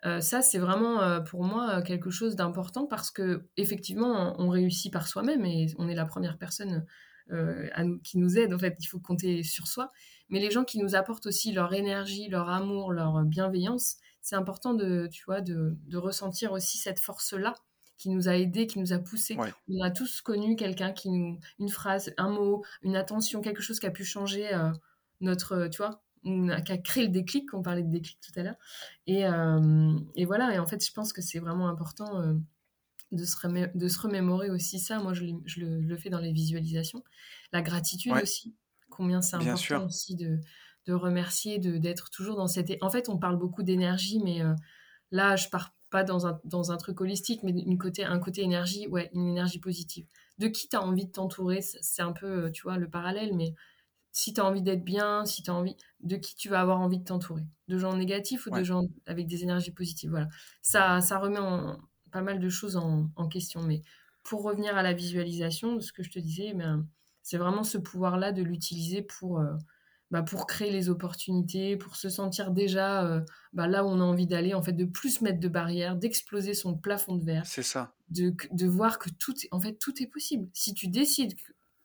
S2: Euh, ça, c'est vraiment euh, pour moi quelque chose d'important parce que effectivement, on réussit par soi-même et on est la première personne euh, qui nous aide. En fait, il faut compter sur soi. Mais les gens qui nous apportent aussi leur énergie, leur amour, leur bienveillance, c'est important de, tu vois, de, ressentir aussi cette force-là qui nous a aidés, qui nous a poussés. On a tous connu quelqu'un qui nous, une phrase, un mot, une attention, quelque chose qui a pu changer notre, tu vois, qui a créé le déclic, on parlait de déclic tout à l'heure. Et, euh, et, voilà, et en fait, je pense que c'est vraiment important euh, de, se de se remémorer aussi ça. Moi, je, je, le, fais dans les visualisations. La gratitude aussi, combien c'est important aussi de, de remercier, d'être toujours dans cette... En fait, on parle beaucoup d'énergie, mais euh, là, je pars pas dans un, dans un truc holistique, mais une côté, un côté énergie, ouais, une énergie positive. De qui tu as envie de t'entourer, c'est un peu, tu vois, le parallèle, mais si tu as envie d'être bien, si tu as envie de qui tu vas avoir envie de t'entourer, de gens négatifs ou de gens avec des énergies positives. Voilà. Ça, ça remet pas mal de choses en, question. Mais pour revenir à la visualisation, ce que je te disais, ben, c'est vraiment ce pouvoir-là de l'utiliser pour, euh, bah, pour créer les opportunités, pour se sentir déjà euh, bah, là où on a envie d'aller, en fait, de plus mettre de barrières, d'exploser son plafond de verre.
S3: C'est ça.
S2: De, de, voir que tout, en fait, tout est possible. Si tu décides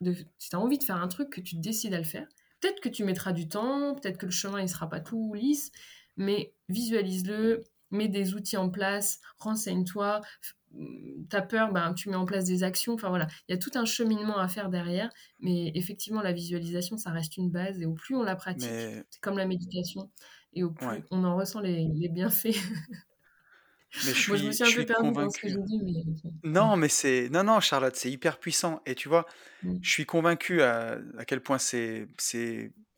S2: si tu as envie de faire un truc, que tu décides à le faire. Peut-être que tu mettras du temps, peut-être que le chemin ne sera pas tout lisse, mais visualise-le, mets des outils en place, renseigne-toi. T'as peur, ben, tu mets en place des actions. Enfin voilà, il y a tout un cheminement à faire derrière, mais effectivement, la visualisation, ça reste une base et au plus on la pratique, c'est comme la méditation, et au plus on en ressent les, les bienfaits.
S3: Mais je suis, me suis un peu perdu dans ce que j'ai dit. Non, mais c'est. Non, non, Charlotte, c'est hyper puissant. Et tu vois, mmh. je suis convaincu à, à quel point c'est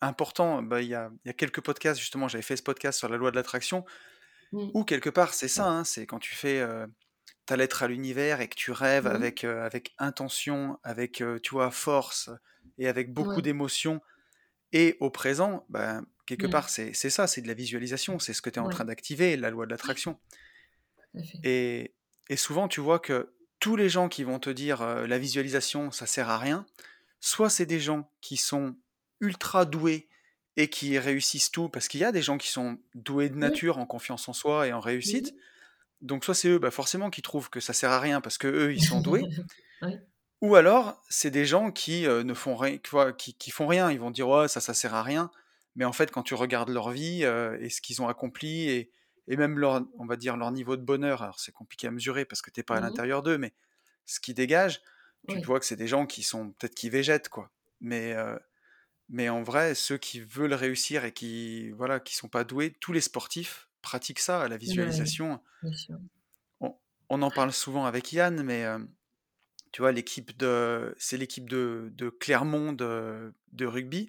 S3: important. Bah, il y, a, y a quelques podcasts, justement, j'avais fait ce podcast sur la loi de l'attraction, mmh. où quelque part, c'est ça, hein, c'est quand tu fais euh, ta lettre à l'univers et que tu rêves mmh. avec, euh, avec intention, avec, euh, tu vois, force et avec beaucoup d'émotion, et au présent, bah, quelque part, c'est ça, c'est de la visualisation, c'est ce que tu es en train d'activer, la loi de l'attraction. Et, souvent, tu vois que tous les gens qui vont te dire la visualisation, ça sert à rien, soit c'est des gens qui sont ultra doués et qui réussissent tout, parce qu'il y a des gens qui sont doués de nature en confiance en soi et en réussite. Donc soit c'est eux, bah forcément, qui trouvent que ça sert à rien parce que eux, ils sont doués. Ou alors, c'est des gens qui ne font rien, qui, qui, font rien. Ils vont dire ouais, ça, ça sert à rien. Mais en fait, quand tu regardes leur vie et ce qu'ils ont accompli et, et, même leur, on va dire leur niveau de bonheur, alors c'est compliqué à mesurer parce que t'es pas à mmh l'intérieur d'eux, mais ce qui dégage, tu vois que c'est des gens qui sont peut-être qui végètent quoi. Mais mais en vrai, ceux qui veulent réussir et qui voilà, qui sont pas doués, tous les sportifs pratiquent ça, la visualisation. on, en parle souvent avec Yann, mais tu vois, l'équipe de, c'est l'équipe de, de, Clermont de, de rugby.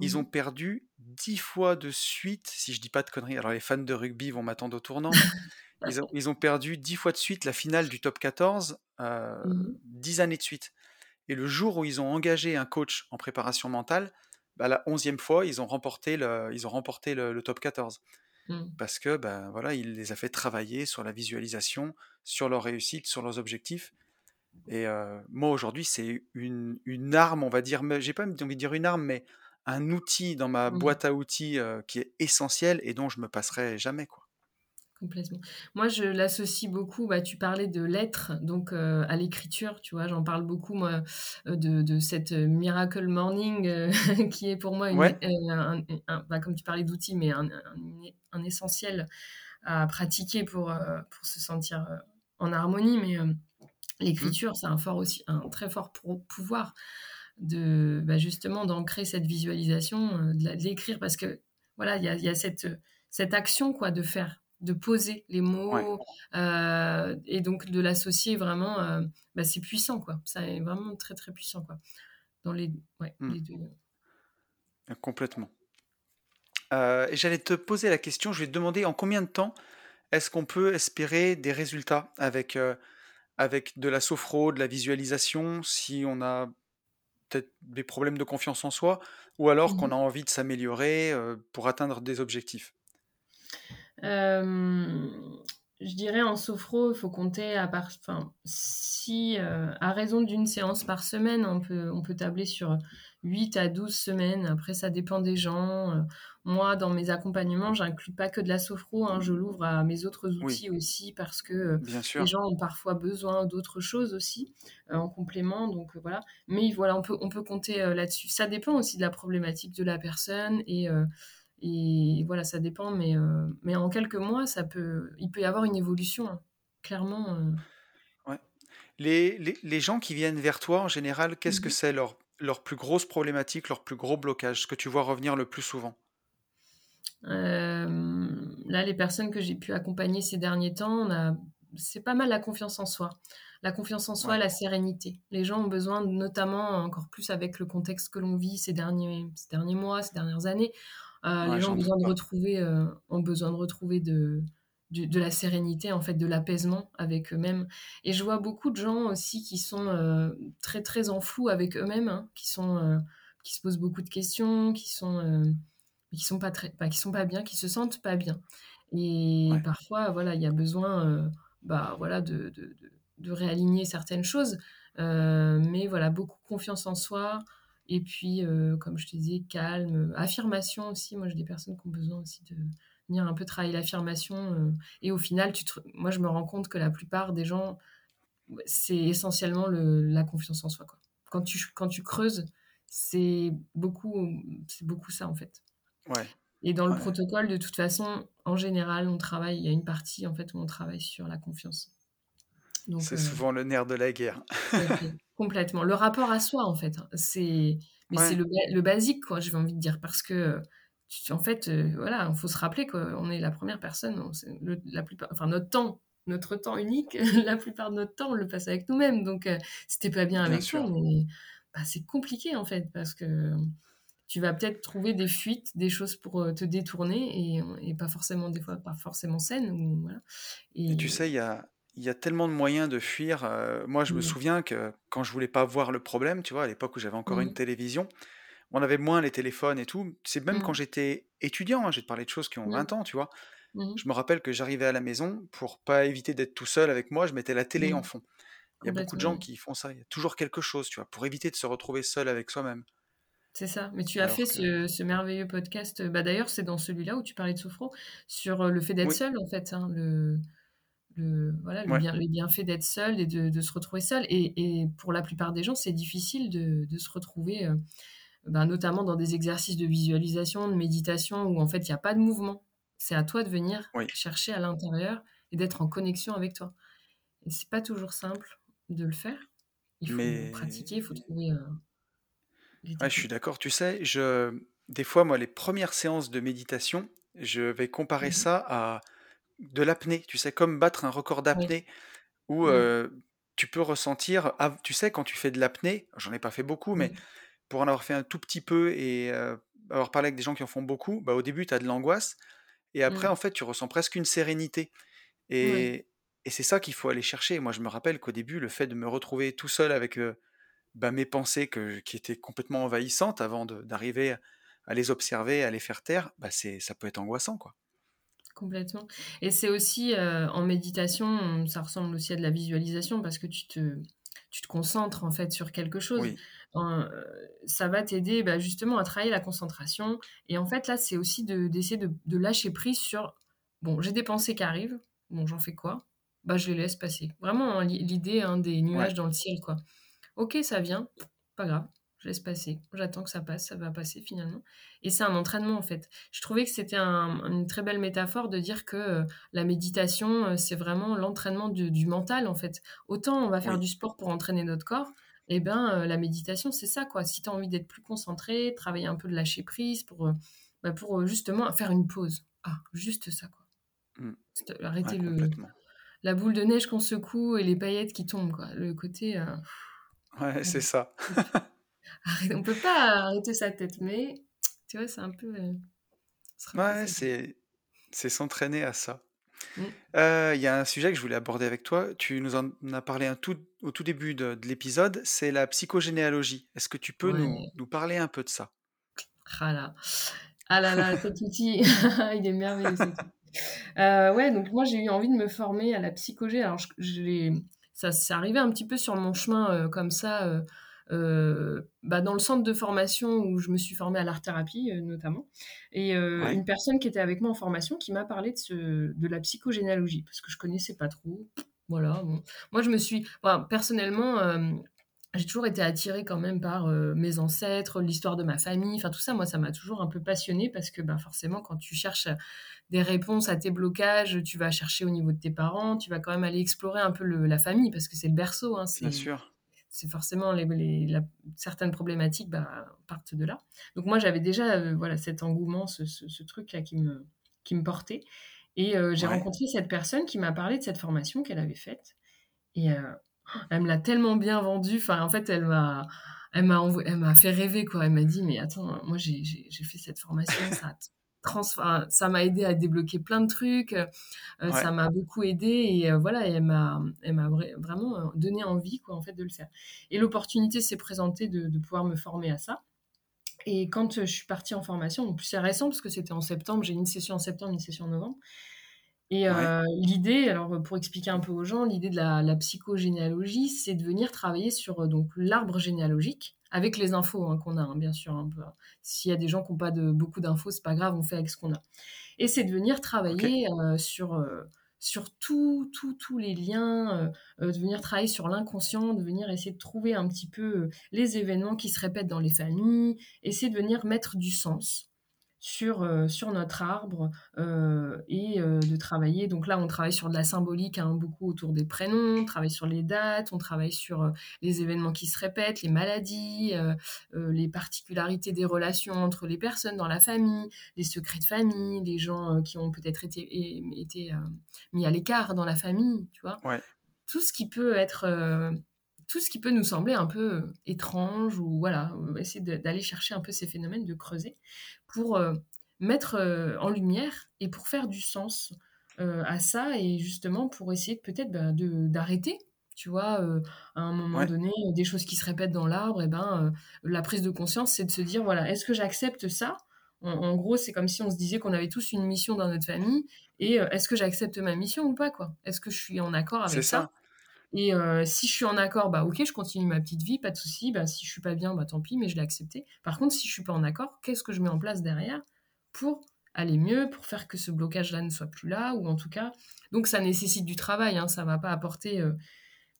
S3: Ils ont mmh perdu dix fois de suite, si je dis pas de conneries. Alors les fans de rugby vont m'attendre au tournant. ils, ont, ils, ont, perdu dix fois de suite la finale du top 14, euh, mmh dix années de suite. Et le jour où ils ont engagé un coach en préparation mentale, bah, la onzième fois, ils ont remporté le, ils ont remporté le, top 14. Mmh. Parce que ben, voilà, il les a fait travailler sur la visualisation, sur leur réussite, sur leurs objectifs. Et euh, moi, aujourd'hui, c'est une, une, arme, on va dire, j'ai pas envie de dire une arme, mais un outil dans ma mmh. boîte à outils euh, qui est essentiel et dont je me passerai jamais. Quoi.
S2: Complètement. Moi, je l'associe beaucoup, bah, tu parlais de l'être, donc euh, à l'écriture, tu vois, j'en parle beaucoup, moi, de, de cette Miracle Morning, qui est pour moi, une, bah, comme tu parlais d'outils, mais un, un, essentiel à pratiquer pour, pour se sentir en harmonie, mais mmh. l'écriture, c'est un, fort aussi, un très fort pouvoir de bah, justement d'ancrer cette visualisation, euh, de l'écrire parce que voilà, il y a, cette, cette action quoi de faire, de poser les mots euh, et donc de l'associer vraiment, euh, bah, c'est puissant quoi. Ça est vraiment très très puissant quoi. Dans les, mmh. deux.
S3: Complètement. et j'allais te poser la question, je vais te demander en combien de temps est-ce qu'on peut espérer des résultats avec, avec de la sophro, de la visualisation, si on a peut-être des problèmes de confiance en soi, ou alors qu'on mmh a envie de s'améliorer pour atteindre des objectifs?
S2: Je dirais en sophro, il faut compter à part, enfin, si à raison d'une séance par semaine, on peut, on peut tabler sur 8 à 12 semaines. Après, ça dépend des gens. Moi, dans mes accompagnements, j'inclus pas que de la sophro, hein, je l'ouvre à mes autres outils aussi parce que euh, les gens ont parfois besoin d'autres choses aussi euh, en complément. Donc euh, voilà. Mais voilà, on peut, on peut compter là-dessus. Ça dépend aussi de la problématique de la personne et, et voilà, ça dépend. Mais, mais en quelques mois, ça peut, il peut y avoir une évolution, hein. clairement.
S3: Ouais. Les, les, les, gens qui viennent vers toi, en général, qu'est-ce que mmh c'est leur, leur plus grosse problématique, leur plus gros blocage, ce que tu vois revenir le plus souvent?
S2: Euh, là, les personnes que j'ai pu accompagner ces derniers temps, c'est pas mal la confiance en soi. La confiance en soi, la sérénité. Les gens ont besoin, notamment encore plus avec le contexte que l'on vit ces derniers, ces derniers mois, ces dernières années, euh, les gens ont besoin, de retrouver, euh, ont besoin de retrouver de, de, la sérénité, en fait, de l'apaisement avec eux-mêmes. Et je vois beaucoup de gens aussi qui sont très, très en flou avec eux-mêmes, hein, qui, sont, qui se posent beaucoup de questions, qui sont qui sont pas très, pas, qui sont pas bien, qui se sentent pas bien. Et parfois, voilà, il y a besoin, euh, bah voilà, de, de, de, réaligner certaines choses. Euh, mais voilà, beaucoup confiance en soi. Et puis, euh, comme je te disais, calme, affirmation aussi. Moi, j'ai des personnes qui ont besoin aussi de venir un peu travailler l'affirmation. et au final, tu moi, je me rends compte que la plupart des gens, c'est essentiellement le, la confiance en soi. Quoi. Quand, tu, quand tu creuses, c'est beaucoup, c'est beaucoup ça, en fait. Et dans le protocole, de toute façon, en général, on travaille, il y a une partie en fait où on travaille sur la confiance.
S3: C'est euh, souvent le nerf de la guerre.
S2: complètement. Le rapport à soi, en fait, hein, c'est mais c'est le, le, basique, quoi, j'ai envie de dire, parce que en fait, euh, voilà, il faut se rappeler qu'on est la première personne, la plupart, enfin notre temps, notre temps unique, la plupart de notre temps, on le passe avec nous-mêmes. Donc, euh, c'était pas bien, avec sûr. mais bah, c'est compliqué en fait, parce que tu vas peut-être trouver des fuites, des choses pour euh, te détourner et, et, pas forcément des fois pas forcément saines. Ou, voilà.
S3: et... tu sais, il y a, y a tellement de moyens de fuir. Euh, moi, je me souviens que quand je voulais pas voir le problème, tu vois, à l'époque où j'avais encore une télévision, on avait moins les téléphones et tout. C'est même quand j'étais étudiant, hein, j'ai parlé de choses qui ont 20 ans, tu vois. Je me rappelle que j'arrivais à la maison pour pas éviter d'être tout seul avec moi, je mettais la télé en fond. Il y a beaucoup de gens qui font ça. Il y a toujours quelque chose, tu vois, pour éviter de se retrouver seul avec soi-même.
S2: C'est ça. Mais tu as fait ce, merveilleux podcast. Bah, D'ailleurs, c'est dans celui-là où tu parlais de Sophro, sur le fait d'être seul, en fait. Hein, le, le, voilà, le bien, les bienfaits d'être seul et de, se retrouver seul. Et, pour la plupart des gens, c'est difficile de, se retrouver, bah, notamment dans des exercices de visualisation, de méditation, où en fait, il n'y a pas de mouvement. C'est à toi de venir chercher à l'intérieur et d'être en connexion avec toi. Et c'est pas toujours simple de le faire. Il faut pratiquer, il faut trouver.
S3: Je suis d'accord. Tu sais, je... des fois, moi, les premières séances de méditation, je vais comparer mmh ça à de l'apnée. Tu sais, comme battre un record d'apnée où mmh. tu peux ressentir. Tu sais, quand tu fais de l'apnée, j'en ai pas fait beaucoup, mais pour en avoir fait un tout petit peu et avoir parlé avec des gens qui en font beaucoup, bah, au début, tu as de l'angoisse. Et après, mmh. en fait, tu ressens presque une sérénité. Et, et c'est ça qu'il faut aller chercher. Moi, je me rappelle qu'au début, le fait de me retrouver tout seul avec bah, mes pensées que, qui étaient complètement envahissantes avant d'arriver à les observer, à les faire taire, bah, ça peut être angoissant. quoi.
S2: Complètement. Et c'est aussi en méditation, ça ressemble aussi à de la visualisation parce que tu te, tu te concentres en fait sur quelque chose. ça va t'aider bah, justement à travailler la concentration. Et en fait, là, c'est aussi d'essayer de, de, lâcher prise sur bon, j'ai des pensées qui arrivent, bon, j'en fais quoi? Bah, je les laisse passer. Vraiment, hein, l'idée hein, des nuages dans le ciel, quoi. Ok, ça vient, pas grave, je laisse passer. J'attends que ça passe, ça va passer finalement. Et c'est un entraînement, en fait. Je trouvais que c'était une très belle métaphore de dire que euh, la méditation, euh, c'est vraiment l'entraînement du, mental, en fait. Autant on va faire du sport pour entraîner notre corps, et eh ben euh, la méditation, c'est ça, quoi. Si tu as envie d'être plus concentré, travailler un peu de lâcher prise pour, bah, pour justement faire une pause. Ah, juste ça, quoi. Mmh. Arrêter le la boule de neige qu'on secoue et les paillettes qui tombent, quoi. Le côté.
S3: Ouais, c'est ça.
S2: on peut pas arrêter sa tête, mais tu vois, c'est un peu. Euh,
S3: ouais, c'est c'est s'entraîner à ça. Mm. Euh, il y a un sujet que je voulais aborder avec toi. Tu nous en as parlé un tout, au tout début de, l'épisode, c'est la psychogénéalogie. Est-ce que tu peux nous, nous, parler un peu de ça?
S2: Ah là, ah là, là cet outil, il est merveilleux. Euh, ouais, donc moi j'ai eu envie de me former à la psychogé. Alors je, ça s'est arrivé un petit peu sur mon chemin euh, comme ça, euh, euh, bah, dans le centre de formation où je me suis formée à l'art-thérapie notamment. Et une personne qui était avec moi en formation qui m'a parlé de, ce, de la psychogénéalogie parce que je connaissais pas trop. Voilà. Bon. Moi je me suis, personnellement, j'ai toujours été attirée quand même par mes ancêtres, l'histoire de ma famille, enfin tout ça, moi ça m'a toujours un peu passionnée parce que bah, forcément quand tu cherches des réponses à tes blocages, tu vas chercher au niveau de tes parents, tu vas quand même aller explorer un peu la famille parce que c'est le berceau. Hein,
S3: Bien sûr.
S2: C'est forcément les, certaines problématiques bah, partent de là. Donc moi j'avais déjà euh, voilà cet engouement, ce, truc là qui me qui me portait. Et euh, j'ai rencontré cette personne qui m'a parlé de cette formation qu'elle avait faite. Et euh, elle me l'a tellement bien vendue. Enfin, en fait, elle m'a, elle m'a, elle m'a fait rêver quoi. Elle m'a dit, mais attends, moi j'ai, fait cette formation, ça ça m'a aidé à débloquer plein de trucs, euh, ça m'a beaucoup aidé et euh, voilà, elle m'a, elle m'a vraiment euh, donné envie quoi en fait de le faire. Et l'opportunité s'est présentée de, de, pouvoir me former à ça. Et quand je suis partie en formation, en plus c'est récent parce que c'était en septembre, j'ai une session en septembre, une session en novembre. Et l'idée, alors pour expliquer un peu aux gens, l'idée de la, la psychogénéalogie, c'est de venir travailler sur donc l'arbre généalogique avec les infos hein, qu'on a, hein, bien sûr. Hein, s'il y a des gens qui n'ont pas de, beaucoup d'infos, c'est pas grave, on fait avec ce qu'on a. Et c'est de venir travailler euh, sur, euh, sur tous les liens, euh, de venir travailler sur l'inconscient, de venir essayer de trouver un petit peu les événements qui se répètent dans les familles, essayer de venir mettre du sens sur, euh, sur notre arbre euh, et euh, de travailler. Donc là, on travaille sur de la symbolique, hein, beaucoup autour des prénoms, on travaille sur les dates, on travaille sur les événements qui se répètent, les maladies, les particularités des relations entre les personnes dans la famille, les secrets de famille, les gens qui ont peut-être été, été mis à l'écart dans la famille, tu vois? Tout ce qui peut être tout ce qui peut nous sembler un peu euh, étrange ou voilà, essayer d'aller chercher un peu ces phénomènes, de creuser pour euh, mettre euh, en lumière et pour faire du sens à ça et justement pour essayer peut-être bah, d'arrêter tu vois, à un moment donné, des choses qui se répètent dans l'arbre, et ben, la prise de conscience, c'est de se dire, voilà, est-ce que j'accepte ça? En, gros, c'est comme si on se disait qu'on avait tous une mission dans notre famille, et est-ce que j'accepte ma mission ou pas, quoi? Est-ce que je suis en accord avec ça, Et euh, si je suis en accord, bah ok, je continue ma petite vie, pas de souci. Bah, si je suis pas bien, bah tant pis, mais je l'ai accepté. Par contre, si je suis pas en accord, qu'est-ce que je mets en place derrière pour aller mieux, pour faire que ce blocage-là ne soit plus là, ou en tout cas. Donc ça nécessite du travail, hein, ça va pas apporter euh,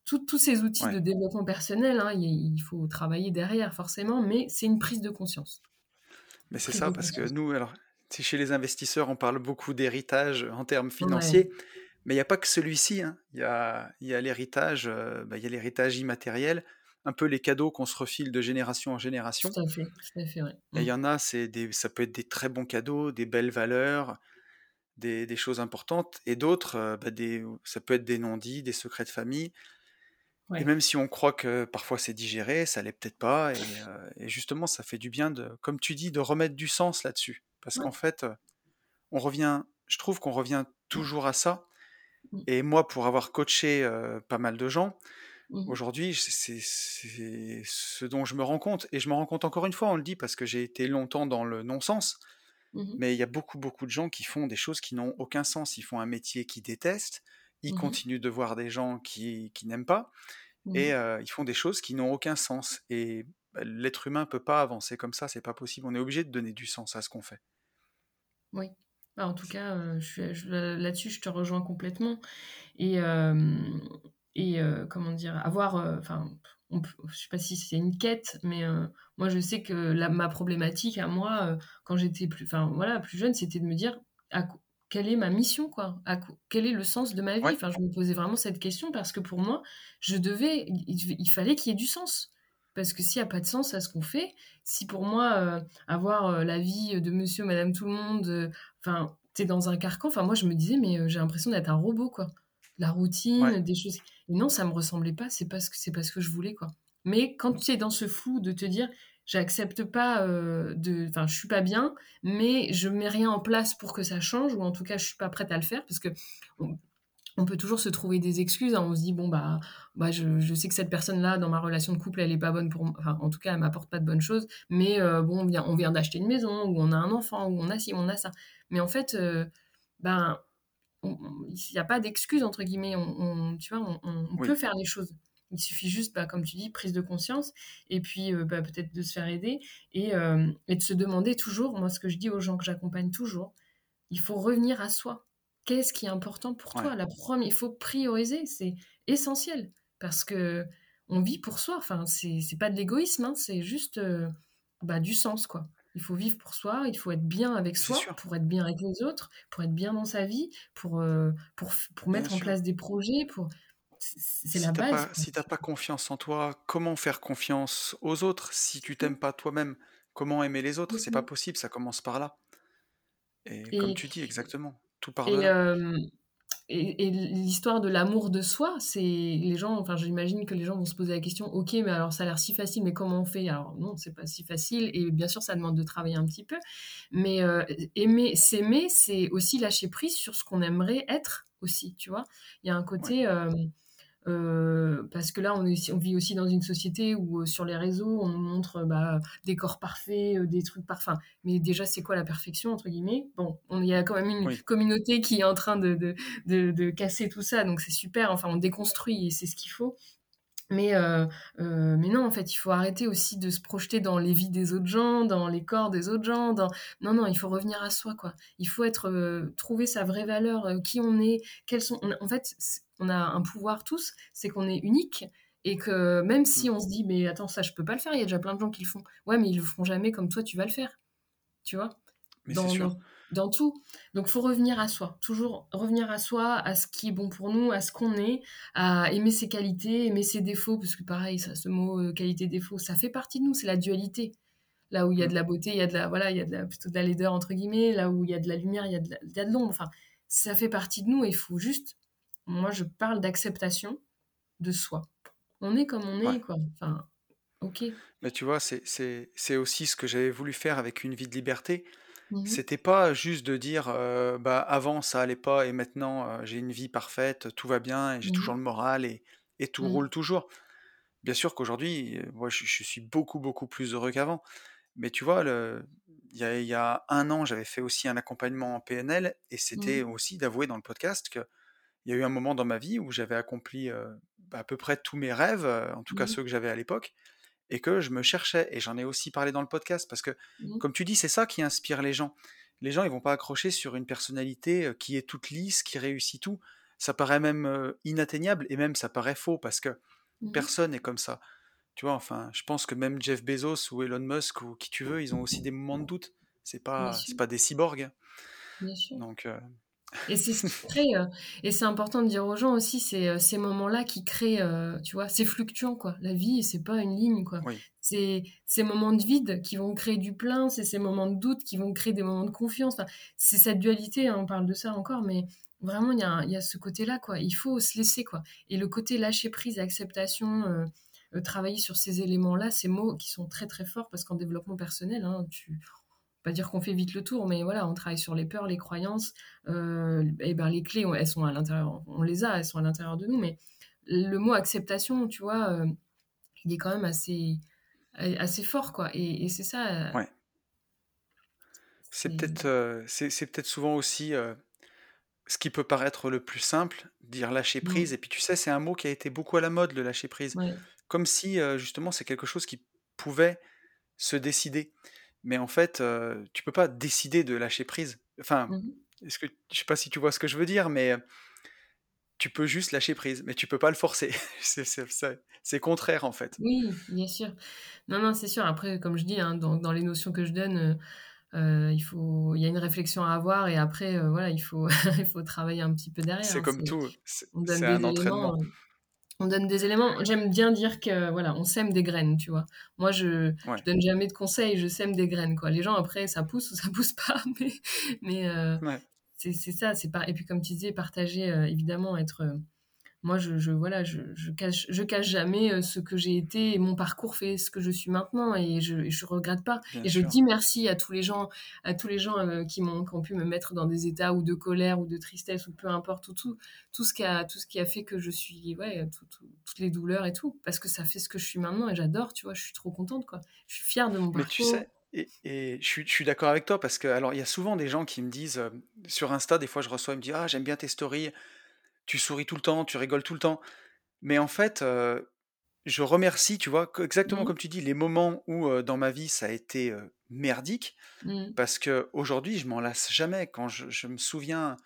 S2: tous ces outils de développement personnel. Hein, il, faut travailler derrière forcément, mais c'est une prise de conscience.
S3: Mais c'est ça, parce que nous, alors, chez les investisseurs, on parle beaucoup d'héritage en termes financiers. Mais il n'y a pas que celui-ci. Hein. Il y a, y a l'héritage, euh, bah, y a l'héritage immatériel, un peu les cadeaux qu'on se refile de génération en génération.
S2: Tout à fait, tout à fait, Et
S3: il y mmh. en a, c'est des, ça peut être des très bons cadeaux, des belles valeurs, des, des choses importantes, et d'autres, euh, bah, des, ça peut être des non-dits, des secrets de famille. Et même si on croit que parfois c'est digéré, ça l'est peut-être pas. Et, euh, et, justement, ça fait du bien de, comme tu dis, de remettre du sens là-dessus. Parce qu'en fait, on revient, je trouve qu'on revient toujours à ça. Mmh. Et moi, pour avoir coaché pas mal de gens, mmh aujourd'hui, c'est ce dont je me rends compte. Et je me rends compte encore une fois, on le dit parce que j'ai été longtemps dans le non-sens. Mmh mais il y a beaucoup, beaucoup de gens qui font des choses qui n'ont aucun sens. Ils font un métier qu'ils détestent. Ils continuent de voir des gens qui, qui n'aiment pas. Et ils font des choses qui n'ont aucun sens. Et bah, l'être humain peut pas avancer comme ça. C'est pas possible. On est obligé de donner du sens à ce qu'on fait.
S2: Oui. Bah, en tout cas, euh, là-dessus, je te rejoins complètement. Et, et comment dire, avoir, enfin, je je sais pas si c'est une quête, mais moi, je sais que la, ma problématique à moi, quand j'étais plus, enfin, voilà, plus jeune, c'était de me dire à, quelle est ma mission, quoi? À, Quel est le sens de ma vie? Enfin, je me posais vraiment cette question parce que pour moi, je devais, il fallait qu'il y ait du sens. Parce que s'il n'y a pas de sens à ce qu'on fait, si pour moi, euh, avoir euh, la vie de monsieur, madame, tout le monde, euh, enfin, t'es dans un carcan, enfin, moi, je me disais, mais j'ai l'impression d'être un robot, quoi. La routine, des choses. Et non, ça me ressemblait pas, c'est pas, ce que, c'est pas ce que je voulais, quoi. Mais quand tu es dans ce flou de te dire, j'accepte pas de. Enfin, je suis pas bien, mais je mets rien en place pour que ça change, ou en tout cas, je suis pas prête à le faire, parce que on peut toujours se trouver des excuses. Hein. On se dit, bon, bah, bah je, sais que cette personne-là, dans ma relation de couple, elle n'est pas bonne pour moi. Enfin, en tout cas, elle m'apporte pas de bonnes choses. Mais euh, bon, on vient, on vient d'acheter une maison, ou on a un enfant, ou on a ci, on a ça. Mais en fait, euh, ben, il n'y a pas d'excuses, entre guillemets. On, tu vois, on, peut faire les choses. Il suffit juste, bah, comme tu dis, prise de conscience, et puis euh, bah, peut-être de se faire aider, et, et de se demander toujours, moi, ce que je dis aux gens que j'accompagne toujours, il faut revenir à soi qu'est-ce qui est important pour toi? La première, il faut prioriser, c'est essentiel parce que on vit pour soi. Enfin, c'est pas de l'égoïsme, hein, c'est juste euh, bah, du sens, quoi. Il faut vivre pour soi, il faut être bien avec soi pour être bien avec les autres, pour être bien dans sa vie, pour, euh, pour, pour mettre en place des projets, pour c'est la base.
S3: si tu n'as pas confiance en toi, comment faire confiance aux autres? Si tu t'aimes pas toi-même, comment aimer les autres? C'est pas possible, ça commence par là. Et, comme tu dis, exactement.
S2: Et, et, l'histoire de l'amour de soi, c'est les gens, enfin j'imagine que les gens vont se poser la question, ok, mais alors ça a l'air si facile, mais comment on fait? Alors non, c'est pas si facile, et bien sûr ça demande de travailler un petit peu, mais aimer, s'aimer, c'est aussi lâcher prise sur ce qu'on aimerait être aussi, tu vois? Il y a un côté, euh, parce que là, on, on, vit aussi dans une société où euh, sur les réseaux, on nous montre bah, des corps parfaits, euh, des trucs parfaits. Mais déjà, c'est quoi la perfection, entre guillemets? Bon, il y a quand même une communauté qui est en train de, de, de, de casser tout ça, donc c'est super. Enfin, on déconstruit et c'est ce qu'il faut. Mais, mais non, en fait, il faut arrêter aussi de se projeter dans les vies des autres gens, dans les corps des autres gens. Dans... Non, non, il faut revenir à soi, quoi. Il faut être, trouver sa vraie valeur, qui on est, quels sont. En fait, on a un pouvoir tous, c'est qu'on est unique et que même si on se dit mais attends ça je peux pas le faire, il y a déjà plein de gens qui le font. Ouais mais ils le feront jamais comme toi tu vas le faire. Tu vois? Dans, sûr. Dans, tout. Donc faut revenir à soi, toujours revenir à soi, à ce qui est bon pour nous, à ce qu'on est, à aimer ses qualités, aimer ses défauts parce que pareil ça ce mot euh, qualité défaut, ça fait partie de nous, c'est la dualité. Là où il y a de la beauté, il y a de la voilà, il y a de la, plutôt de la laideur entre guillemets, là où il y a de la lumière, il y a de l'ombre, enfin ça fait partie de nous et il faut juste moi, je parle d'acceptation de soi. On est comme on est, quoi. Enfin, ok.
S3: Mais tu vois, c'est aussi ce que j'avais voulu faire avec une vie de liberté. Mmh C'était pas juste de dire, euh, bah avant ça allait pas et maintenant euh, j'ai une vie parfaite, tout va bien et j'ai mmh toujours le moral et, et tout mmh. roule toujours. Bien sûr qu'aujourd'hui, euh, moi je, je, suis beaucoup beaucoup plus heureux qu'avant. Mais tu vois, il y a, y a, un an, j'avais fait aussi un accompagnement en PNL et c'était aussi d'avouer dans le podcast que il y a eu un moment dans ma vie où j'avais accompli à peu près tous mes rêves, en tout cas ceux que j'avais à l'époque, et que je me cherchais. Et j'en ai aussi parlé dans le podcast, parce que, mmh comme tu dis, c'est ça qui inspire les gens. Les gens, ils vont pas accrocher sur une personnalité qui est toute lisse, qui réussit tout. Ça paraît même inatteignable, et même ça paraît faux, parce que mmh personne n'est comme ça. Tu vois, enfin, je pense que même Jeff Bezos ou Elon Musk ou qui tu veux, ils ont aussi des moments de doute. C'est pas, c'est pas des cyborgs.
S2: Bien sûr.
S3: Donc,
S2: et c'est euh, et c'est important de dire aux gens aussi, c'est euh, ces moments-là qui créent, euh, tu vois, c'est fluctuant, quoi. La vie, c'est pas une ligne, quoi. C'est ces moments de vide qui vont créer du plein, c'est ces moments de doute qui vont créer des moments de confiance. c'est cette dualité, hein, on parle de ça encore, mais vraiment, il y a, y a ce côté-là, quoi. Il faut se laisser, quoi. Et le côté lâcher prise, acceptation, travailler sur ces éléments-là, ces mots qui sont très, très forts, parce qu'en développement personnel, hein, tu pas dire qu'on fait vite le tour, mais voilà, on travaille sur les peurs, les croyances. Euh, et ben les clés, elles sont à l'intérieur, on les a, elles sont à l'intérieur de nous. Mais le mot acceptation, tu vois, euh, il est quand même assez, assez fort, quoi. Et, c'est ça.
S3: Euh, ouais. C'est peut-être, c'est, peut-être souvent aussi ce qui peut paraître le plus simple, dire lâcher mmh. prise. Et puis tu sais, c'est un mot qui a été beaucoup à la mode, le lâcher prise. Comme si justement c'est quelque chose qui pouvait se décider. Mais en fait, euh, tu peux pas décider de lâcher prise. Enfin, mmh est-ce que je sais pas si tu vois ce que je veux dire, mais tu peux juste lâcher prise, mais tu peux pas le forcer. c'est contraire en fait.
S2: Oui, bien sûr. Non, non, c'est sûr. Après, comme je dis, hein, dans, dans, les notions que je donne, euh, il faut, il y a une réflexion à avoir et après, voilà, il faut, il faut travailler un petit peu derrière.
S3: C'est hein, comme tout. C'est un entraînement
S2: on donne des éléments. J'aime bien dire que voilà, on sème des graines, tu vois. Moi, je, je donne jamais de conseils, je sème des graines, quoi. Les gens après, ça pousse ou ça pousse pas, mais, mais euh, c'est ça. C'est pas. Et puis comme tu disais, partager, euh, évidemment, être euh, moi, je, voilà, je, je, cache, je cache jamais euh, ce que j'ai été et mon parcours fait ce que je suis maintenant et je, je regrette pas. et je dis merci à tous les gens, à tous les gens euh, qui m'ont, ont pu me mettre dans des états ou de colère ou de tristesse ou peu importe tout, tout, tout ce qui a, tout ce qui a fait que je suis, ouais, toutes les douleurs et tout, parce que ça fait ce que je suis maintenant et j'adore, tu vois, je suis trop contente, quoi. Je suis fière de mon parcours.
S3: Mais tu sais, et, et, je suis, je suis d'accord avec toi parce que, alors, il y a souvent des gens qui me disent, euh, sur Insta, des fois, je reçois, ils me disent, ah, j'aime bien tes stories tu souris tout le temps, tu rigoles tout le temps. Mais en fait, je remercie, tu vois, exactement mmh. comme tu dis, les moments où dans ma vie ça a été merdique, mmh. parce que aujourd'hui je m'en lasse jamais. Quand je, me souviens,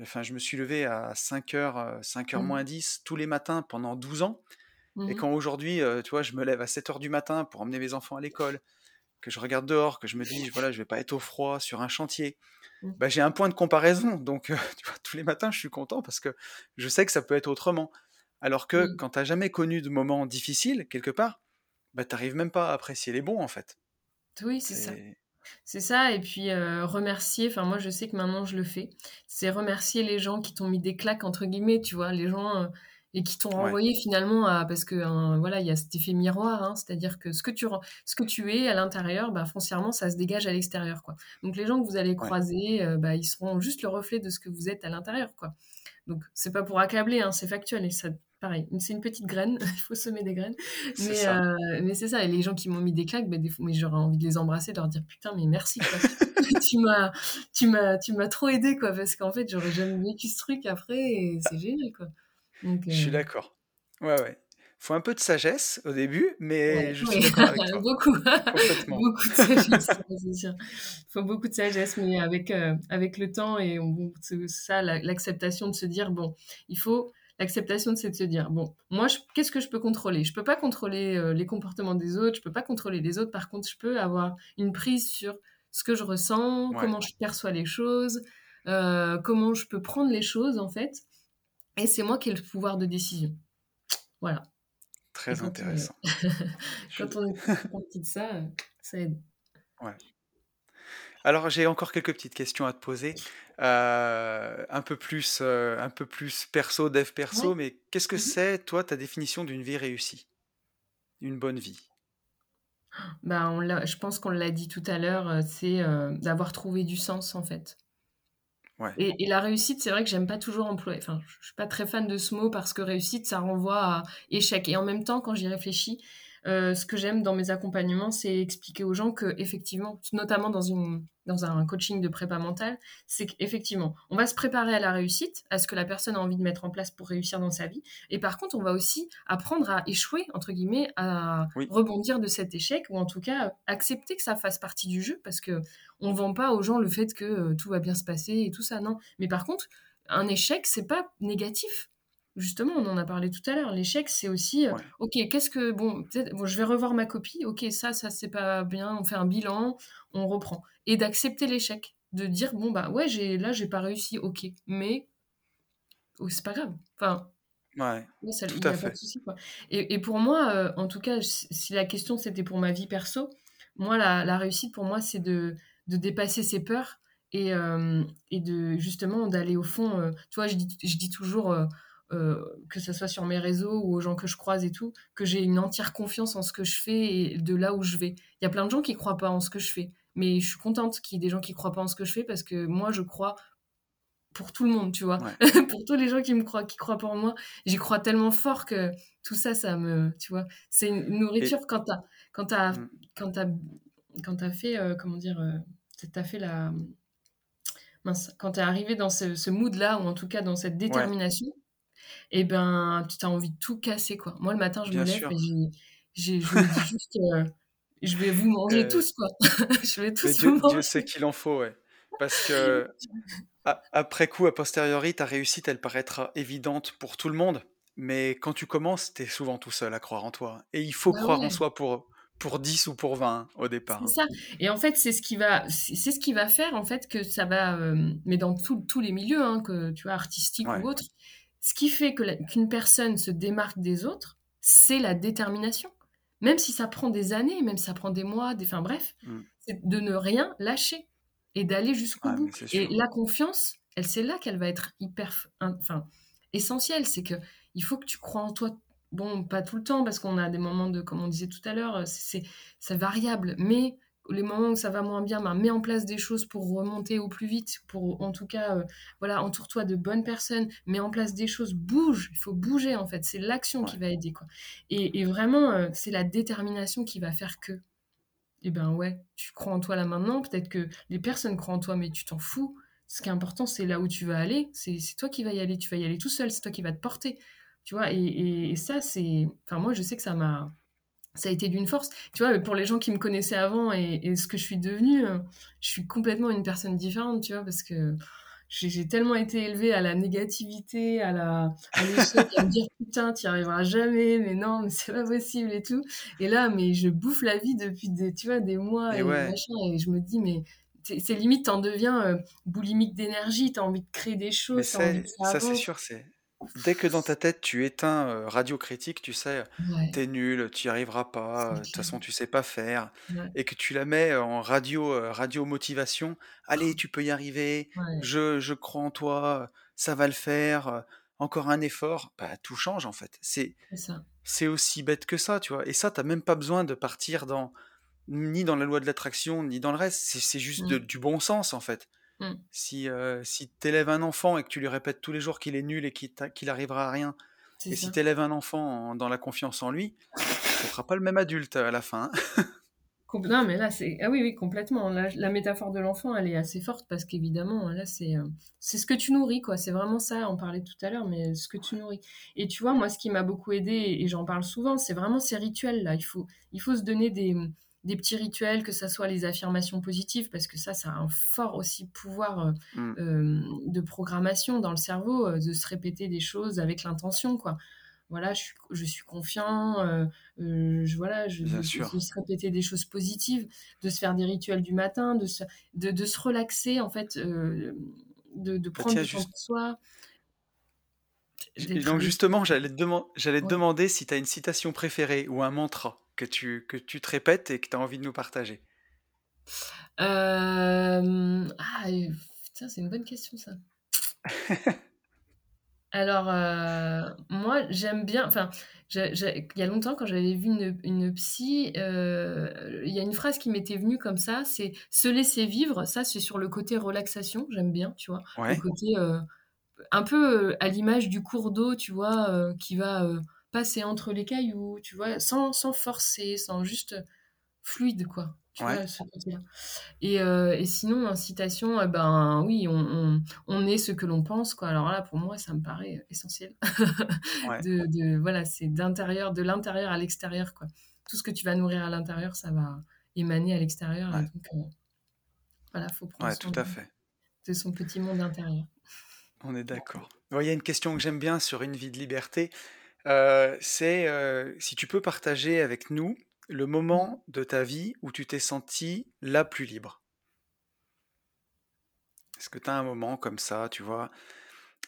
S3: enfin, je me suis levé à 5h, 5h moins 10 tous les matins pendant 12 ans. Et mmh quand aujourd'hui, tu vois, je me lève à 7h du matin pour emmener mes enfants à l'école, que je regarde dehors, que je me dis, voilà, je vais pas être au froid sur un chantier, Mmh. Bah, j'ai un point de comparaison. Donc, tu vois, tous les matins, je suis content parce que je sais que ça peut être autrement. Alors que quand tu n'as jamais connu de moments difficiles, quelque part, bah, tu n'arrives même pas à apprécier les bons, en fait.
S2: Oui, c'est ça. C'est ça, et puis remercier, enfin moi je sais que maintenant je le fais, c'est remercier les gens qui t'ont mis des claques, entre guillemets, tu vois, les gens et qui t'ont renvoyé finalement à parce que hein, voilà il y a cet effet miroir hein, c'est-à-dire que ce que tu ce que tu es à l'intérieur bah, foncièrement ça se dégage à l'extérieur quoi. Donc les gens que vous allez croiser euh, bah, ils seront juste le reflet de ce que vous êtes à l'intérieur quoi. Donc c'est pas pour accabler hein, c'est factuel et ça pareil c'est une petite graine il faut semer des graines. Mais euh, mais c'est ça et les gens qui m'ont mis des claques bah, des mais j'aurais envie de les embrasser de leur dire putain mais merci quoi. tu m'as tu m'as tu m'as trop aidé quoi parce qu'en fait j'aurais jamais vécu ce truc après et c'est génial quoi
S3: je suis d'accord. Ouais, ouais. Faut un peu de sagesse au début, mais je suis d'accord avec toi.
S2: beaucoup. beaucoup de sagesse, c'est sûr. Il faut beaucoup de sagesse, mais avec, euh, avec le temps et on, ça, l'acceptation de se dire, bon, il faut l'acceptation de se dire, bon, moi, qu'est-ce que je peux contrôler? Je peux pas contrôler euh, les comportements des autres, je peux pas contrôler les autres, par contre, je peux avoir une prise sur ce que je ressens, comment je perçois les choses, euh, comment je peux prendre les choses, en fait, et c'est moi qui ai le pouvoir de décision. Voilà.
S3: Très intéressant.
S2: quand on est parti de ça, ça aide.
S3: Ouais. Alors j'ai encore quelques petites questions à te poser, euh, un peu plus, euh, un peu plus perso, dev perso, mais qu'est-ce que mmh c'est toi ta définition d'une vie réussie, une bonne vie?
S2: Bah, on je pense qu'on l'a dit tout à l'heure, euh, c'est d'avoir trouvé du sens en fait. Et, la réussite, c'est vrai que j'aime pas toujours employer. Enfin, je suis pas très fan de ce mot parce que réussite, ça renvoie à échec. Et en même temps, quand j'y réfléchis, euh, ce que j'aime dans mes accompagnements, c'est expliquer aux gens que, effectivement, notamment dans, une, dans un coaching de prépa mentale, c'est qu'effectivement, on va se préparer à la réussite, à ce que la personne a envie de mettre en place pour réussir dans sa vie. Et par contre, on va aussi apprendre à échouer, entre guillemets, à rebondir de cet échec, ou en tout cas accepter que ça fasse partie du jeu, parce que on vend pas aux gens le fait que euh, tout va bien se passer et tout ça, non. Mais par contre, un échec, c'est pas négatif justement, on en a parlé tout à l'heure. L'échec, c'est aussi, euh, ok, qu'est-ce que, bon, bon, je vais revoir ma copie. Ok, ça, ça, c'est pas bien. On fait un bilan, on reprend. Et d'accepter l'échec. De dire, bon, bah ouais, j'ai, là, j'ai pas réussi, ok. Mais, oh, c'est pas grave. Enfin,
S3: ouais,
S2: ça, pas de souci, quoi. Et, pour moi, euh, en tout cas, si la question c'était pour ma vie perso, moi, la, réussite pour moi, c'est de, de dépasser ses peurs et, euh, et de justement d'aller au fond. tu vois, je dis, je dis toujours euh, que ce soit sur mes réseaux ou aux gens que je croise et tout, que j'ai une entière confiance en ce que je fais et de là où je vais. Il y a plein de gens qui croient pas en ce que je fais, mais je suis contente qu'il y ait des gens qui croient pas en ce que je fais parce que moi, je crois pour tout le monde, tu vois. pour tous les gens qui me croient, qui croient pas en moi, j'y crois tellement fort que tout ça, ça me, tu vois, c'est une nourriture quand t'as, quand t'as, mmh. quand t'as, quand t'as fait, euh, comment dire, euh, t'as fait la, mince, quand t'es arrivé dans ce, mood-là ou en tout cas dans cette détermination, et ben tu as envie de tout casser quoi. Moi le matin je me lève et je me dis juste euh, je vais vous manger euh, tous quoi. je vais tous
S3: Dieu, Dieu sait qu'il en faut ouais. Parce que après coup, a posteriori, ta réussite, elle paraîtra évidente pour tout le monde. Mais quand tu commences, tu es souvent tout seul à croire en toi. Et il faut bah croire en soi pour, pour 10 ou pour 20 au départ.
S2: C'est ça. Et en fait, c'est ce qui va, c'est ce qui va faire en fait que ça va, euh, mais dans tous les milieux, hein, que tu vois, artistiques ou autres, ce qui fait qu'une personne se démarque des autres, c'est la détermination. Même si ça prend des années, même si ça prend des mois, des, enfin bref, mm. c'est de ne rien lâcher et d'aller jusqu'au bout. Et la confiance, elle, c'est là qu'elle va être hyper, enfin, essentielle. C'est que il faut que tu crois en toi. Bon, pas tout le temps, parce qu'on a des moments de, comme on disait tout à l'heure, c'est variable, mais les moments où ça va moins bien, ben, mets en place des choses pour remonter au plus vite, pour en tout cas, euh, voilà, entoure-toi de bonnes personnes, mets en place des choses, bouge, il faut bouger en fait, c'est l'action qui va aider quoi. Et, vraiment, euh, c'est la détermination qui va faire que, eh ben ouais, tu crois en toi là maintenant, peut-être que les personnes croient en toi, mais tu t'en fous. Ce qui est important, c'est là où tu vas aller, c'est toi qui vas y aller, tu vas y aller tout seul, c'est toi qui vas te porter, tu vois. et ça, c'est, enfin moi, je sais que ça m'a ça a été d'une force. Tu vois, pour les gens qui me connaissaient avant et, ce que je suis devenue, euh, je suis complètement une personne différente, tu vois, parce que j'ai tellement été élevée à la négativité, à la à l'échec, à me dire putain, tu arriveras jamais, mais non, mais c'est pas possible et tout. Et là, mais je bouffe la vie depuis des, tu vois, des mois et, et je me dis, mais c'est limite, t'en deviens euh, boulimique d'énergie, t'as envie de créer des choses.
S3: ça, c'est sûr, c'est Dès que dans ta tête tu éteins Radio Critique, tu sais, t'es nul, tu n'y arriveras pas, de toute façon tu sais pas faire, et que tu la mets en radio, radio motivation, allez, tu peux y arriver, je, je crois en toi, ça va le faire, encore un effort, bah, tout change en fait. C'est c'est aussi bête que ça, tu vois. Et ça, t'as même pas besoin de partir dans ni dans la loi de l'attraction, ni dans le reste. C'est juste mmh. du bon sens en fait. Mmh. Si, si tu élèves un enfant et que tu lui répètes tous les jours qu'il est nul et qu'il n'arrivera à rien, et si tu élèves un enfant dans la confiance en lui, ce ne sera pas le même adulte à la fin. Hein.
S2: non, mais là, c'est. Ah oui, oui, complètement. La, métaphore de l'enfant, elle est assez forte parce qu'évidemment, là, c'est c'est ce que tu nourris, quoi. C'est vraiment ça, on parlait tout à l'heure, mais ce que tu nourris. Et tu vois, moi, ce qui m'a beaucoup aidé, et j'en parle souvent, c'est vraiment ces rituels-là. Il faut, il faut se donner des des petits rituels, que ce soit les affirmations positives, parce que ça, ça a un fort aussi pouvoir euh, mm. euh, de programmation dans le cerveau, euh, de se répéter des choses avec l'intention, quoi. Voilà, je suis, je suis confiant, je, voilà, je, de se répéter des choses positives, de se faire des rituels du matin, de se, de, de se relaxer, en fait, de, de prendre du temps pour soi.
S3: donc justement, j'allais te, j'allais te demander si tu as une citation préférée ou un mantra que tu, que tu te répètes et que tu as envie de nous partager
S2: euh... Ah, putain, c'est une bonne question ça. Alors, euh, moi, j'aime bien. Enfin, il y a longtemps, quand j'avais vu une, une psy, euh, il y a une phrase qui m'était venue comme ça c'est se laisser vivre. Ça, c'est sur le côté relaxation. J'aime bien, tu vois. Le côté euh, un peu à l'image du cours d'eau, tu vois, qui va passer entre les cailloux, tu vois, sans, sans forcer, sans juste fluide, quoi. Tu vois, ce côté-là. Et, euh, et, sinon, incitation, eh ben oui, on, on, est ce que l'on pense, quoi. Alors là, pour moi, ça me paraît essentiel. de, de, voilà, c'est d'intérieur, de l'intérieur à l'extérieur, quoi. Tout ce que tu vas nourrir à l'intérieur, ça va émaner à l'extérieur. Donc, euh, voilà, faut prendre
S3: soin tout à fait.
S2: de son petit monde intérieur.
S3: On est d'accord. Il y a une question que j'aime bien sur une vie de liberté. Euh, c'est si tu peux partager avec nous le moment de ta vie où tu t'es senti la plus libre Est-ce que tu as un moment comme ça, tu vois?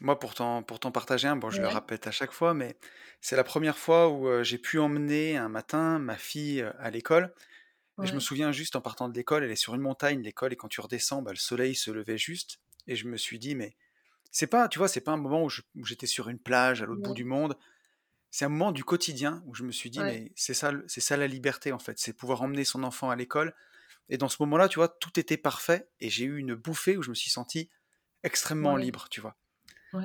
S3: Moi, pour t'en, partager un, bon, je le répète à chaque fois, mais c'est la première fois où j'ai pu emmener un matin ma fille à l'école. Et je me souviens juste en partant de l'école, elle est sur une montagne, l'école, et quand tu redescends, bah, le soleil se levait juste. Et je me suis dit, mais c'est pas, tu vois, c'est pas un moment où, j'étais sur une plage à l'autre bout du monde c'est un moment du quotidien où je me suis dit, mais c'est ça, c'est ça la liberté en fait, c'est pouvoir emmener son enfant à l'école. Et dans ce moment-là, tu vois, tout était parfait et j'ai eu une bouffée où je me suis senti extrêmement libre, tu vois.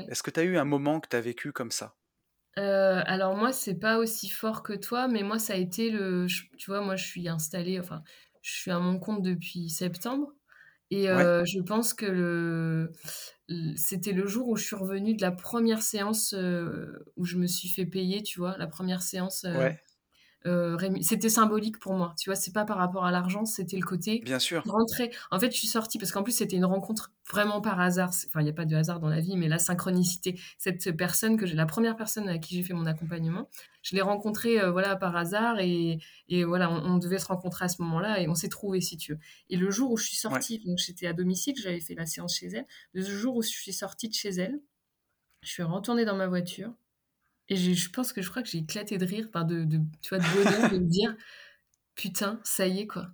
S3: Est-ce que tu as eu un moment que tu as vécu comme ça?
S2: Euh, alors moi, c'est pas aussi fort que toi, mais moi, ça a été le... Tu vois, moi, je suis installée, enfin, je suis à mon compte depuis septembre. Et euh, je pense que le, c'était le jour où je suis revenue de la première séance euh, où je me suis fait payer, tu vois, la première séance. Euh, euh, c'était symbolique pour moi, tu vois, c'est pas par rapport à l'argent, c'était le côté
S3: Bien sûr.
S2: rentrer. En fait, je suis sortie parce qu'en plus c'était une rencontre vraiment par hasard. Enfin, il n'y a pas de hasard dans la vie, mais la synchronicité. Cette personne que j'ai, la première personne à qui j'ai fait mon accompagnement, je l'ai rencontrée euh, voilà par hasard et, et voilà, on, devait se rencontrer à ce moment-là et on s'est trouvé si tu veux. Et le jour où je suis sortie, donc j'étais à domicile, j'avais fait la séance chez elle. Le jour où je suis sortie de chez elle, je suis retournée dans ma voiture et je pense que je crois que j'ai éclaté de rire, enfin de, de, tu vois, de bonheur de me dire putain, ça y est quoi.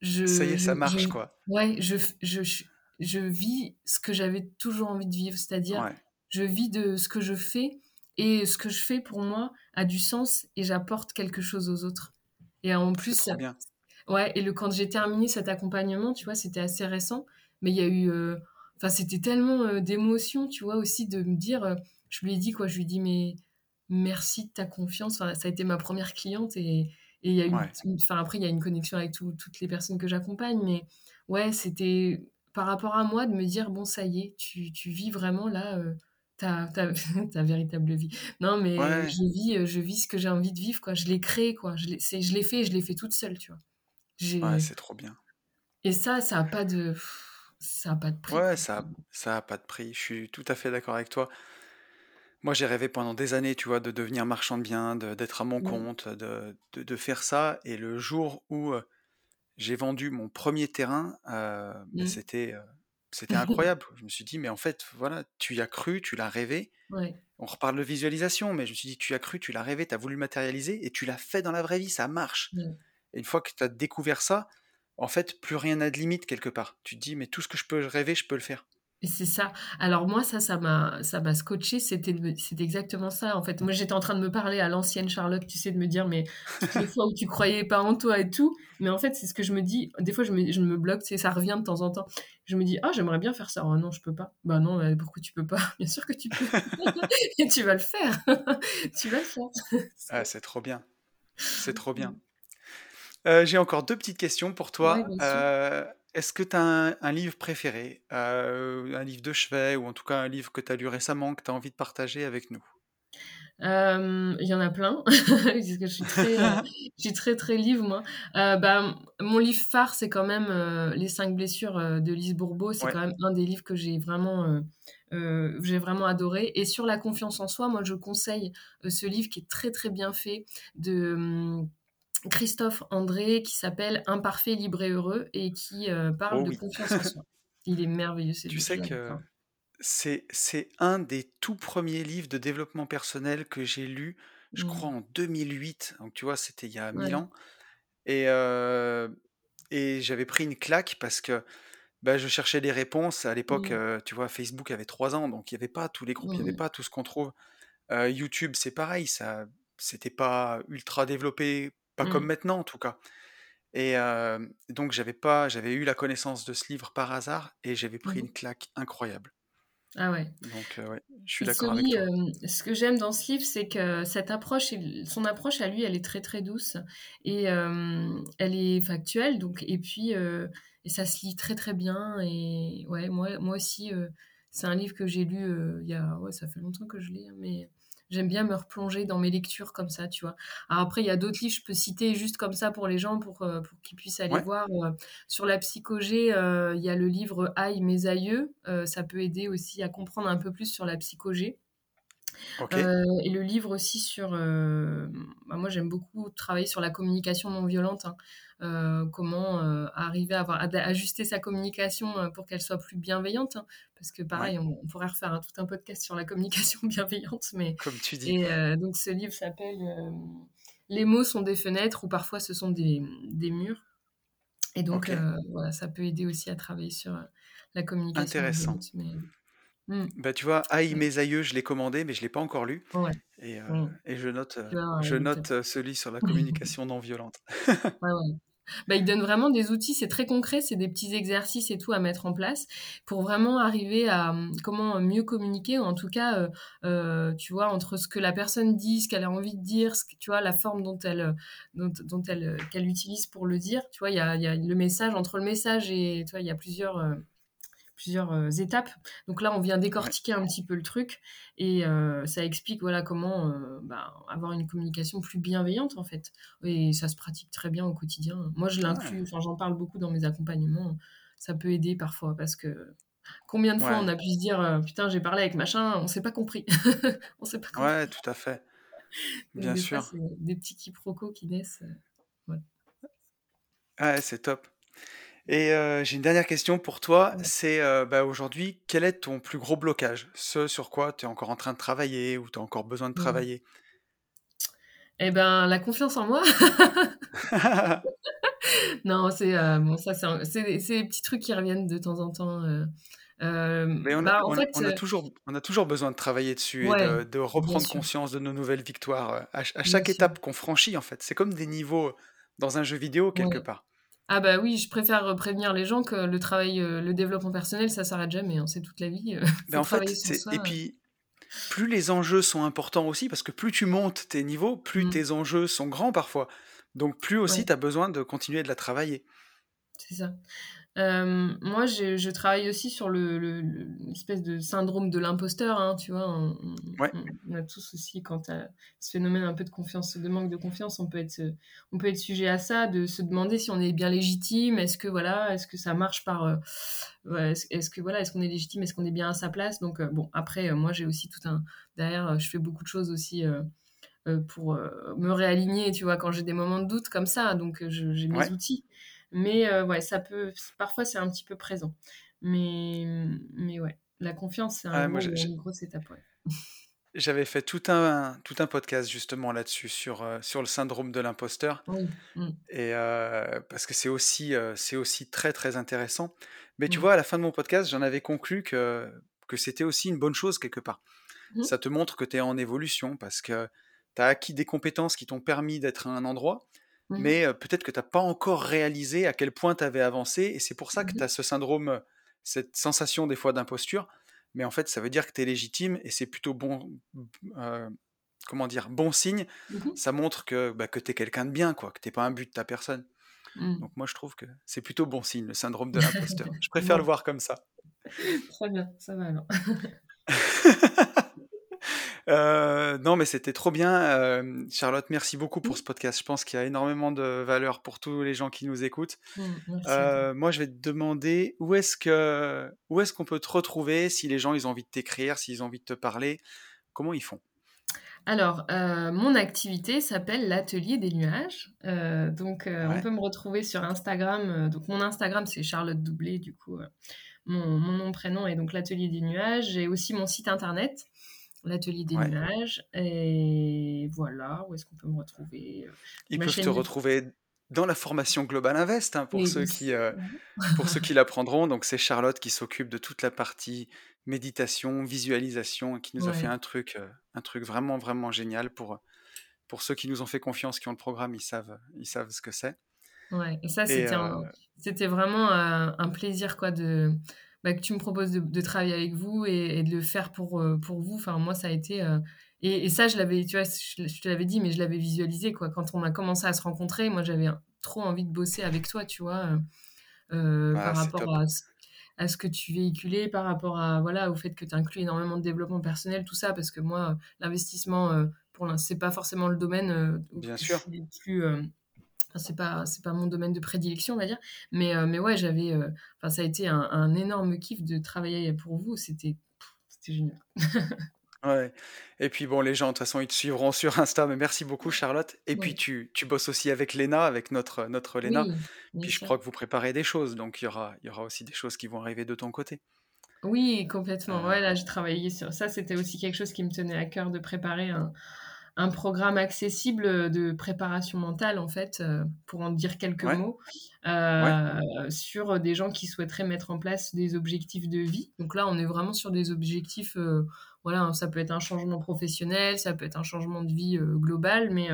S3: Je, ça y est, ça marche quoi.
S2: Ouais, je, je, je, vis ce que j'avais toujours envie de vivre, c'est-à-dire je vis de ce que je fais et ce que je fais pour moi a du sens et j'apporte quelque chose aux autres. Et en plus, bien. ouais, et le, quand j'ai terminé cet accompagnement, tu vois, c'était assez récent, mais il y a eu, euh, enfin, c'était tellement euh, d'émotion, tu vois, aussi de me dire, euh, je lui ai dit quoi, je lui ai dit, mais merci de ta confiance. ça a été ma première cliente et, il y a eu, enfin après il y a une connexion avec toutes les personnes que j'accompagne, mais ouais, c'était par rapport à moi de me dire bon ça y est, tu, tu vis vraiment là euh, ta, ta, ta, véritable vie. Non mais je vis, euh, je vis ce que j'ai envie de vivre quoi. Je l'ai créé quoi. Je l'ai, je l'ai fait, je l'ai fait toute seule, tu
S3: vois. Ouais, c'est trop bien.
S2: Et ça, ça a pas de, ça a pas de prix.
S3: Ouais, ça, ça a pas de prix. Je suis tout à fait d'accord avec toi. Moi, j'ai rêvé pendant des années, tu vois, de devenir marchand de biens, d'être à mon compte, de, de, faire ça. Et le jour où j'ai vendu mon premier terrain, euh, ben, mmh. c'était c'était incroyable. je me suis dit, mais en fait, voilà, tu y as cru, tu l'as rêvé. On reparle de visualisation, mais je me suis dit, tu y as cru, tu l'as rêvé, tu as voulu le matérialiser et tu l'as fait dans la vraie vie, ça marche. Et une fois que tu as découvert ça, en fait, plus rien n'a de limite quelque part. Tu te dis, mais tout ce que je peux rêver, je peux le faire.
S2: C'est ça. Alors moi, ça, ça m'a, ça m'a scotché. C'était, c'était exactement ça. En fait, moi, j'étais en train de me parler à l'ancienne Charlotte, tu sais, de me dire, mais toutes les fois où tu croyais pas en toi et tout. Mais en fait, c'est ce que je me dis. Des fois, je me, je me bloque, tu ça revient de temps en temps. Je me dis, ah, j'aimerais bien faire ça. Oh, non, je peux pas. Bah non, pourquoi tu peux pas? Bien sûr que tu peux. et tu vas le faire. tu vas le faire.
S3: ah, c'est trop bien. C'est trop bien. Euh, j'ai encore deux petites questions pour toi. euh, est-ce que tu as un, livre préféré, euh, un livre de chevet, ou en tout cas un livre que tu as lu récemment, que tu as envie de partager avec nous?
S2: Il y en a plein, parce que je suis très, euh, très, très livre, moi. Euh, bah, mon livre phare, c'est quand même Les cinq blessures de Lise Bourbeau. C'est quand même un des livres que j'ai vraiment, j'ai vraiment adoré. Et sur la confiance en soi, moi, je conseille ce livre qui est très, très bien fait de Christophe André qui s'appelle Imparfait, libre et heureux et qui euh, parle oh de confiance en soi. Il est merveilleux.
S3: Tu sais que c'est, c'est un des tout premiers livres de développement personnel que j'ai lu, je mmh. crois en 2008. Donc tu vois, c'était il y a mille ans. Et, euh, et j'avais pris une claque parce que bah, je cherchais des réponses. À l'époque, mmh. euh, tu vois, Facebook avait trois ans, donc il n'y avait pas tous les groupes, il n'y avait mmh. pas tout ce qu'on trouve. YouTube, c'est pareil, ça, c'était pas ultra développé pas comme mmh. maintenant en tout cas. Et donc j'avais pas, j'avais eu la connaissance de ce livre par hasard et j'avais pris mmh une claque incroyable.
S2: Ah ouais.
S3: Donc, euh, ouais, je suis d'accord avec toi.
S2: Euh, ce que j'aime dans ce livre, c'est que cette approche, son approche à lui, elle est très très douce et euh, elle est factuelle. Donc, et puis, et ça se lit très très bien. Et ouais, moi, moi aussi, c'est un livre que j'ai lu il y a, ouais, ça fait longtemps que je l'ai, hein, mais j'aime bien me replonger dans mes lectures comme ça, tu vois. Alors après, il y a d'autres livres, je peux citer juste comme ça pour les gens, pour, euh, pour qu'ils puissent aller voir. Euh, sur la psychogé, euh, il y a le livre Aïe, mes aïeux. ça peut aider aussi à comprendre un peu plus sur la psychogé. Et le livre aussi sur... Bah, moi, j'aime beaucoup travailler sur la communication non violente. Hein. Euh, comment euh, arriver à, avoir, ajuster sa communication euh, pour qu'elle soit plus bienveillante. Hein. parce que pareil, on, pourrait refaire tout un podcast sur la communication bienveillante. Mais,
S3: Comme tu dis.
S2: Et donc ce livre s'appelle Les mots sont des fenêtres ou parfois ce sont des, des murs. Et donc voilà, ça peut aider aussi à travailler sur la communication.
S3: Intéressant. Hmm. Bah, tu vois, Aïe mes aïeux, je l'ai commandé, mais je ne l'ai pas encore lu.
S2: Ouais.
S3: Et, et je note, je note ce livre sur la communication non violente.
S2: ouais, ouais. Bah, il donne vraiment des outils, c'est très concret, c'est des petits exercices et tout à mettre en place pour vraiment arriver à hum, comment mieux communiquer, ou en tout cas, euh, euh, tu vois, entre ce que la personne dit, ce qu'elle a envie de dire, ce que, tu vois, la forme dont elle, dont, dont elle, qu'elle utilise pour le dire. Tu vois, il y a, y a, le message, entre le message et, tu vois, il y a plusieurs... Plusieurs euh, étapes. Donc là, on vient décortiquer un petit peu le truc et euh, ça explique voilà comment euh, bah, avoir une communication plus bienveillante en fait. Et ça se pratique très bien au quotidien. Moi, je l'inclus, enfin, j'en parle beaucoup dans mes accompagnements. Ça peut aider parfois parce que combien de fois on a pu se dire putain, j'ai parlé avec machin, on s'est pas compris.
S3: on s'est pas compris. Ouais, tout à fait. Bien sûr.
S2: des petits quiproquos qui naissent.
S3: Ouais, c'est top. Et euh, j'ai une dernière question pour toi. C'est euh, bah, aujourd'hui, quel est ton plus gros blocage? Ce sur quoi tu es encore en train de travailler ou tu as encore besoin de mmh. travailler?
S2: Eh ben, la confiance en moi. non, c'est euh, bon, ça, c'est des petits trucs qui reviennent de temps en temps.
S3: Mais on a, a toujours, on a toujours besoin de travailler dessus et de, reprendre conscience de nos nouvelles victoires à, chaque étape qu'on franchit, en fait. C'est comme des niveaux dans un jeu vidéo, quelque part.
S2: Ah bah oui, je préfère prévenir les gens que le travail, euh, le développement personnel, ça s'arrête jamais, hein, c'est toute la vie. Euh,
S3: mais en fait, et puis plus les enjeux sont importants aussi, parce que plus tu montes tes niveaux, plus mmh. tes enjeux sont grands parfois. Donc plus aussi tu as besoin de continuer de la travailler.
S2: C'est ça. Euh, moi, je, je, travaille aussi sur le, l'espèce de syndrome de l'imposteur, hein, tu vois. On, a tous aussi, quand tu as ce phénomène un peu de confiance, de manque de confiance, on peut être, on peut être sujet à ça, de se demander si on est bien légitime, est-ce que voilà, est-ce que ça marche par, euh, est-ce, que voilà, est-ce qu'on est légitime, est-ce qu'on est bien à sa place? Donc euh, bon, après, moi j'ai aussi tout un derrière, je fais beaucoup de choses aussi. pour me réaligner, tu vois, quand j'ai des moments de doute comme ça, donc j'ai mes outils. Mais euh, ouais, ça peut. Parfois, c'est un petit peu présent. Mais, mais ouais, la confiance, c'est un une grosse étape.
S3: J'avais fait tout un, tout un podcast justement là-dessus, sur, euh, sur le syndrome de l'imposteur. Mmh. Et euh, parce que c'est aussi, c'est aussi très très intéressant. Mais tu mmh. vois, à la fin de mon podcast, j'en avais conclu que, que c'était aussi une bonne chose quelque part. Mmh. Ça te montre que tu es en évolution parce que tu as acquis des compétences qui t'ont permis d'être à un endroit, Mmh mais peut-être que tu n'as pas encore réalisé à quel point tu avais avancé, et c'est pour ça que mmh tu as ce syndrome, cette sensation des fois d'imposture, mais en fait ça veut dire que tu es légitime, et c'est plutôt bon, comment dire, bon signe, mmh ça montre que, bah, que tu es quelqu'un de bien, quoi, que tu n'es pas un but de ta personne. Donc moi je trouve que c'est plutôt bon signe, le syndrome de l'imposteur. je préfère le voir comme ça.
S2: Très bien, ça va alors.
S3: Euh, non, mais c'était trop bien. Euh, Charlotte, merci beaucoup pour ce podcast. Je pense qu'il y a énormément de valeur pour tous les gens qui nous écoutent. Mmh, euh, moi, je vais te demander où est-ce que où est-ce qu'on peut te retrouver si les gens ils ont envie de t'écrire, s'ils ont envie de te parler? Comment ils font?
S2: Alors, mon activité s'appelle l'Atelier des nuages. donc, on peut me retrouver sur Instagram. donc, mon Instagram, c'est Charlotte Doublé, du coup, mon, mon, nom, prénom est donc l'Atelier des nuages. J'ai aussi mon site internet l'atelier des nuages. Et voilà, où est-ce qu'on peut me retrouver euh,
S3: Ils peuvent te retrouver dans la formation Global Invest hein, pour, ceux qui, euh, pour ceux qui l'apprendront. Donc c'est Charlotte qui s'occupe de toute la partie méditation, visualisation, qui nous a fait un truc, euh, un truc vraiment, vraiment génial pour, pour ceux qui nous ont fait confiance, qui ont le programme, ils savent, ils savent ce que c'est.
S2: Ouais, et ça, c'était, c'était vraiment un plaisir quoi, de, bah, que tu me proposes de, travailler avec vous et, de le faire pour, pour vous. Enfin, moi, ça a été. et, ça, je l'avais, tu vois, je, te l'avais dit, mais je l'avais visualisé, quoi. Quand on a commencé à se rencontrer, moi, j'avais trop envie de bosser avec toi, tu vois, ah, par rapport à, à, ce que tu véhiculais, par rapport à, voilà, au fait que tu inclus énormément de développement personnel, tout ça, parce que moi, l'investissement, pour l'instant, c'est pas forcément le domaine
S3: Bien sûr.
S2: plus c'est pas c'est pas mon domaine de prédilection on va dire. Mais euh, mais ouais j'avais euh, enfin ça a été un, énorme kiff de travailler pour vous. C'était c'était génial.
S3: Ouais. Et puis bon les gens de toute façon ils te suivront sur Insta mais merci beaucoup Charlotte. Et puis tu, tu bosses aussi avec Léna avec notre notre Léna. Puis je crois que vous préparez des choses donc il y aura il y aura aussi des choses qui vont arriver de ton côté.
S2: Oui complètement. Ouais là j'ai travaillé sur ça. C'était aussi quelque chose qui me tenait à cœur de préparer un un programme accessible de préparation mentale, en fait, euh, pour en dire quelques mots, euh, sur des gens qui souhaiteraient mettre en place des objectifs de vie. Donc là, on est vraiment sur des objectifs, euh, voilà, ça peut être un changement professionnel, ça peut être un changement de vie global, mais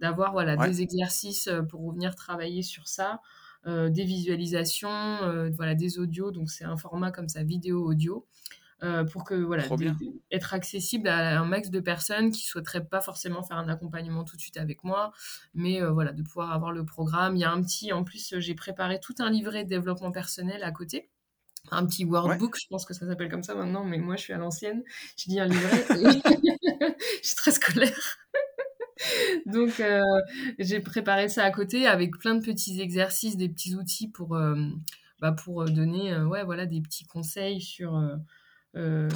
S2: d'avoir voilà, des exercices pour venir travailler sur ça. des visualisations, voilà, des audios, donc c'est un format comme ça, vidéo-audio, euh, pour que voilà être accessible à un max de personnes qui souhaiteraient pas forcément faire un accompagnement tout de suite avec moi mais euh, voilà de pouvoir avoir le programme. Il y a un petit en plus j'ai préparé tout un livret de développement personnel à côté. Un petit workbook, je pense que ça s'appelle comme ça maintenant, mais moi je suis à l'ancienne, je dis un livret, je suis très scolaire. Donc euh, j'ai préparé ça à côté avec plein de petits exercices, des petits outils pour, bah, pour donner ouais, voilà, des petits conseils sur,
S3: euh,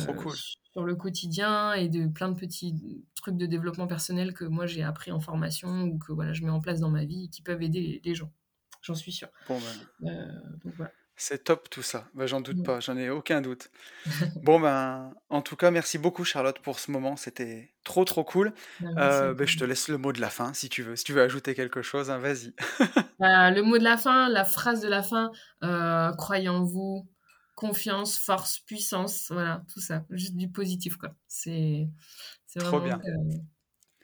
S2: sur le quotidien et de plein de petits trucs de développement personnel que moi j'ai appris en formation ou que voilà, je mets en place dans ma vie et qui peuvent aider les gens. J'en suis sûre.
S3: Bon, ben, euh, C'est top tout ça. Ben, j'en doute pas, j'en ai aucun doute. bon, ben, en tout cas, merci beaucoup Charlotte pour ce moment. C'était trop trop cool. Ben, euh, ben, je te laisse le mot de la fin si tu veux. Si tu veux ajouter quelque chose, hein, vas-y.
S2: le mot de la fin, la phrase de la fin, croyez en vous, confiance, force, puissance, voilà, tout ça, juste du positif, quoi. C'est vraiment bien.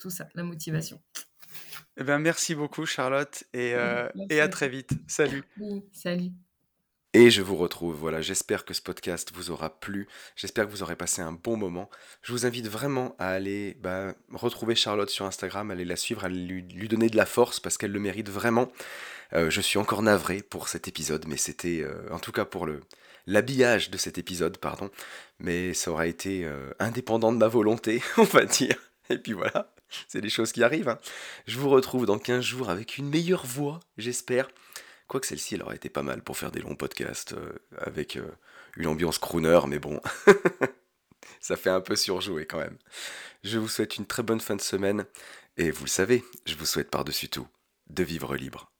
S2: tout ça, la motivation.
S3: Eh ben, merci beaucoup, Charlotte, et, euh, et à très vite. Salut.
S2: salut.
S1: Et je vous retrouve. Voilà, j'espère que ce podcast vous aura plu. J'espère que vous aurez passé un bon moment. Je vous invite vraiment à aller bah, retrouver Charlotte sur Instagram, aller la suivre, à lui, lui donner de la force parce qu'elle le mérite vraiment. Euh, je suis encore navré pour cet épisode, mais c'était, euh, en tout cas pour le, l'habillage de cet épisode, pardon, mais ça aura été euh, indépendant de ma volonté, on va dire. Et puis voilà, c'est des choses qui arrivent. Hein. Je vous retrouve dans 15 jours avec une meilleure voix, j'espère. Quoique celle-ci, elle aurait été pas mal pour faire des longs podcasts euh, avec euh, une ambiance crooner, mais bon, ça fait un peu surjouer quand même. Je vous souhaite une très bonne fin de semaine, et vous le savez, je vous souhaite par-dessus tout de vivre libre.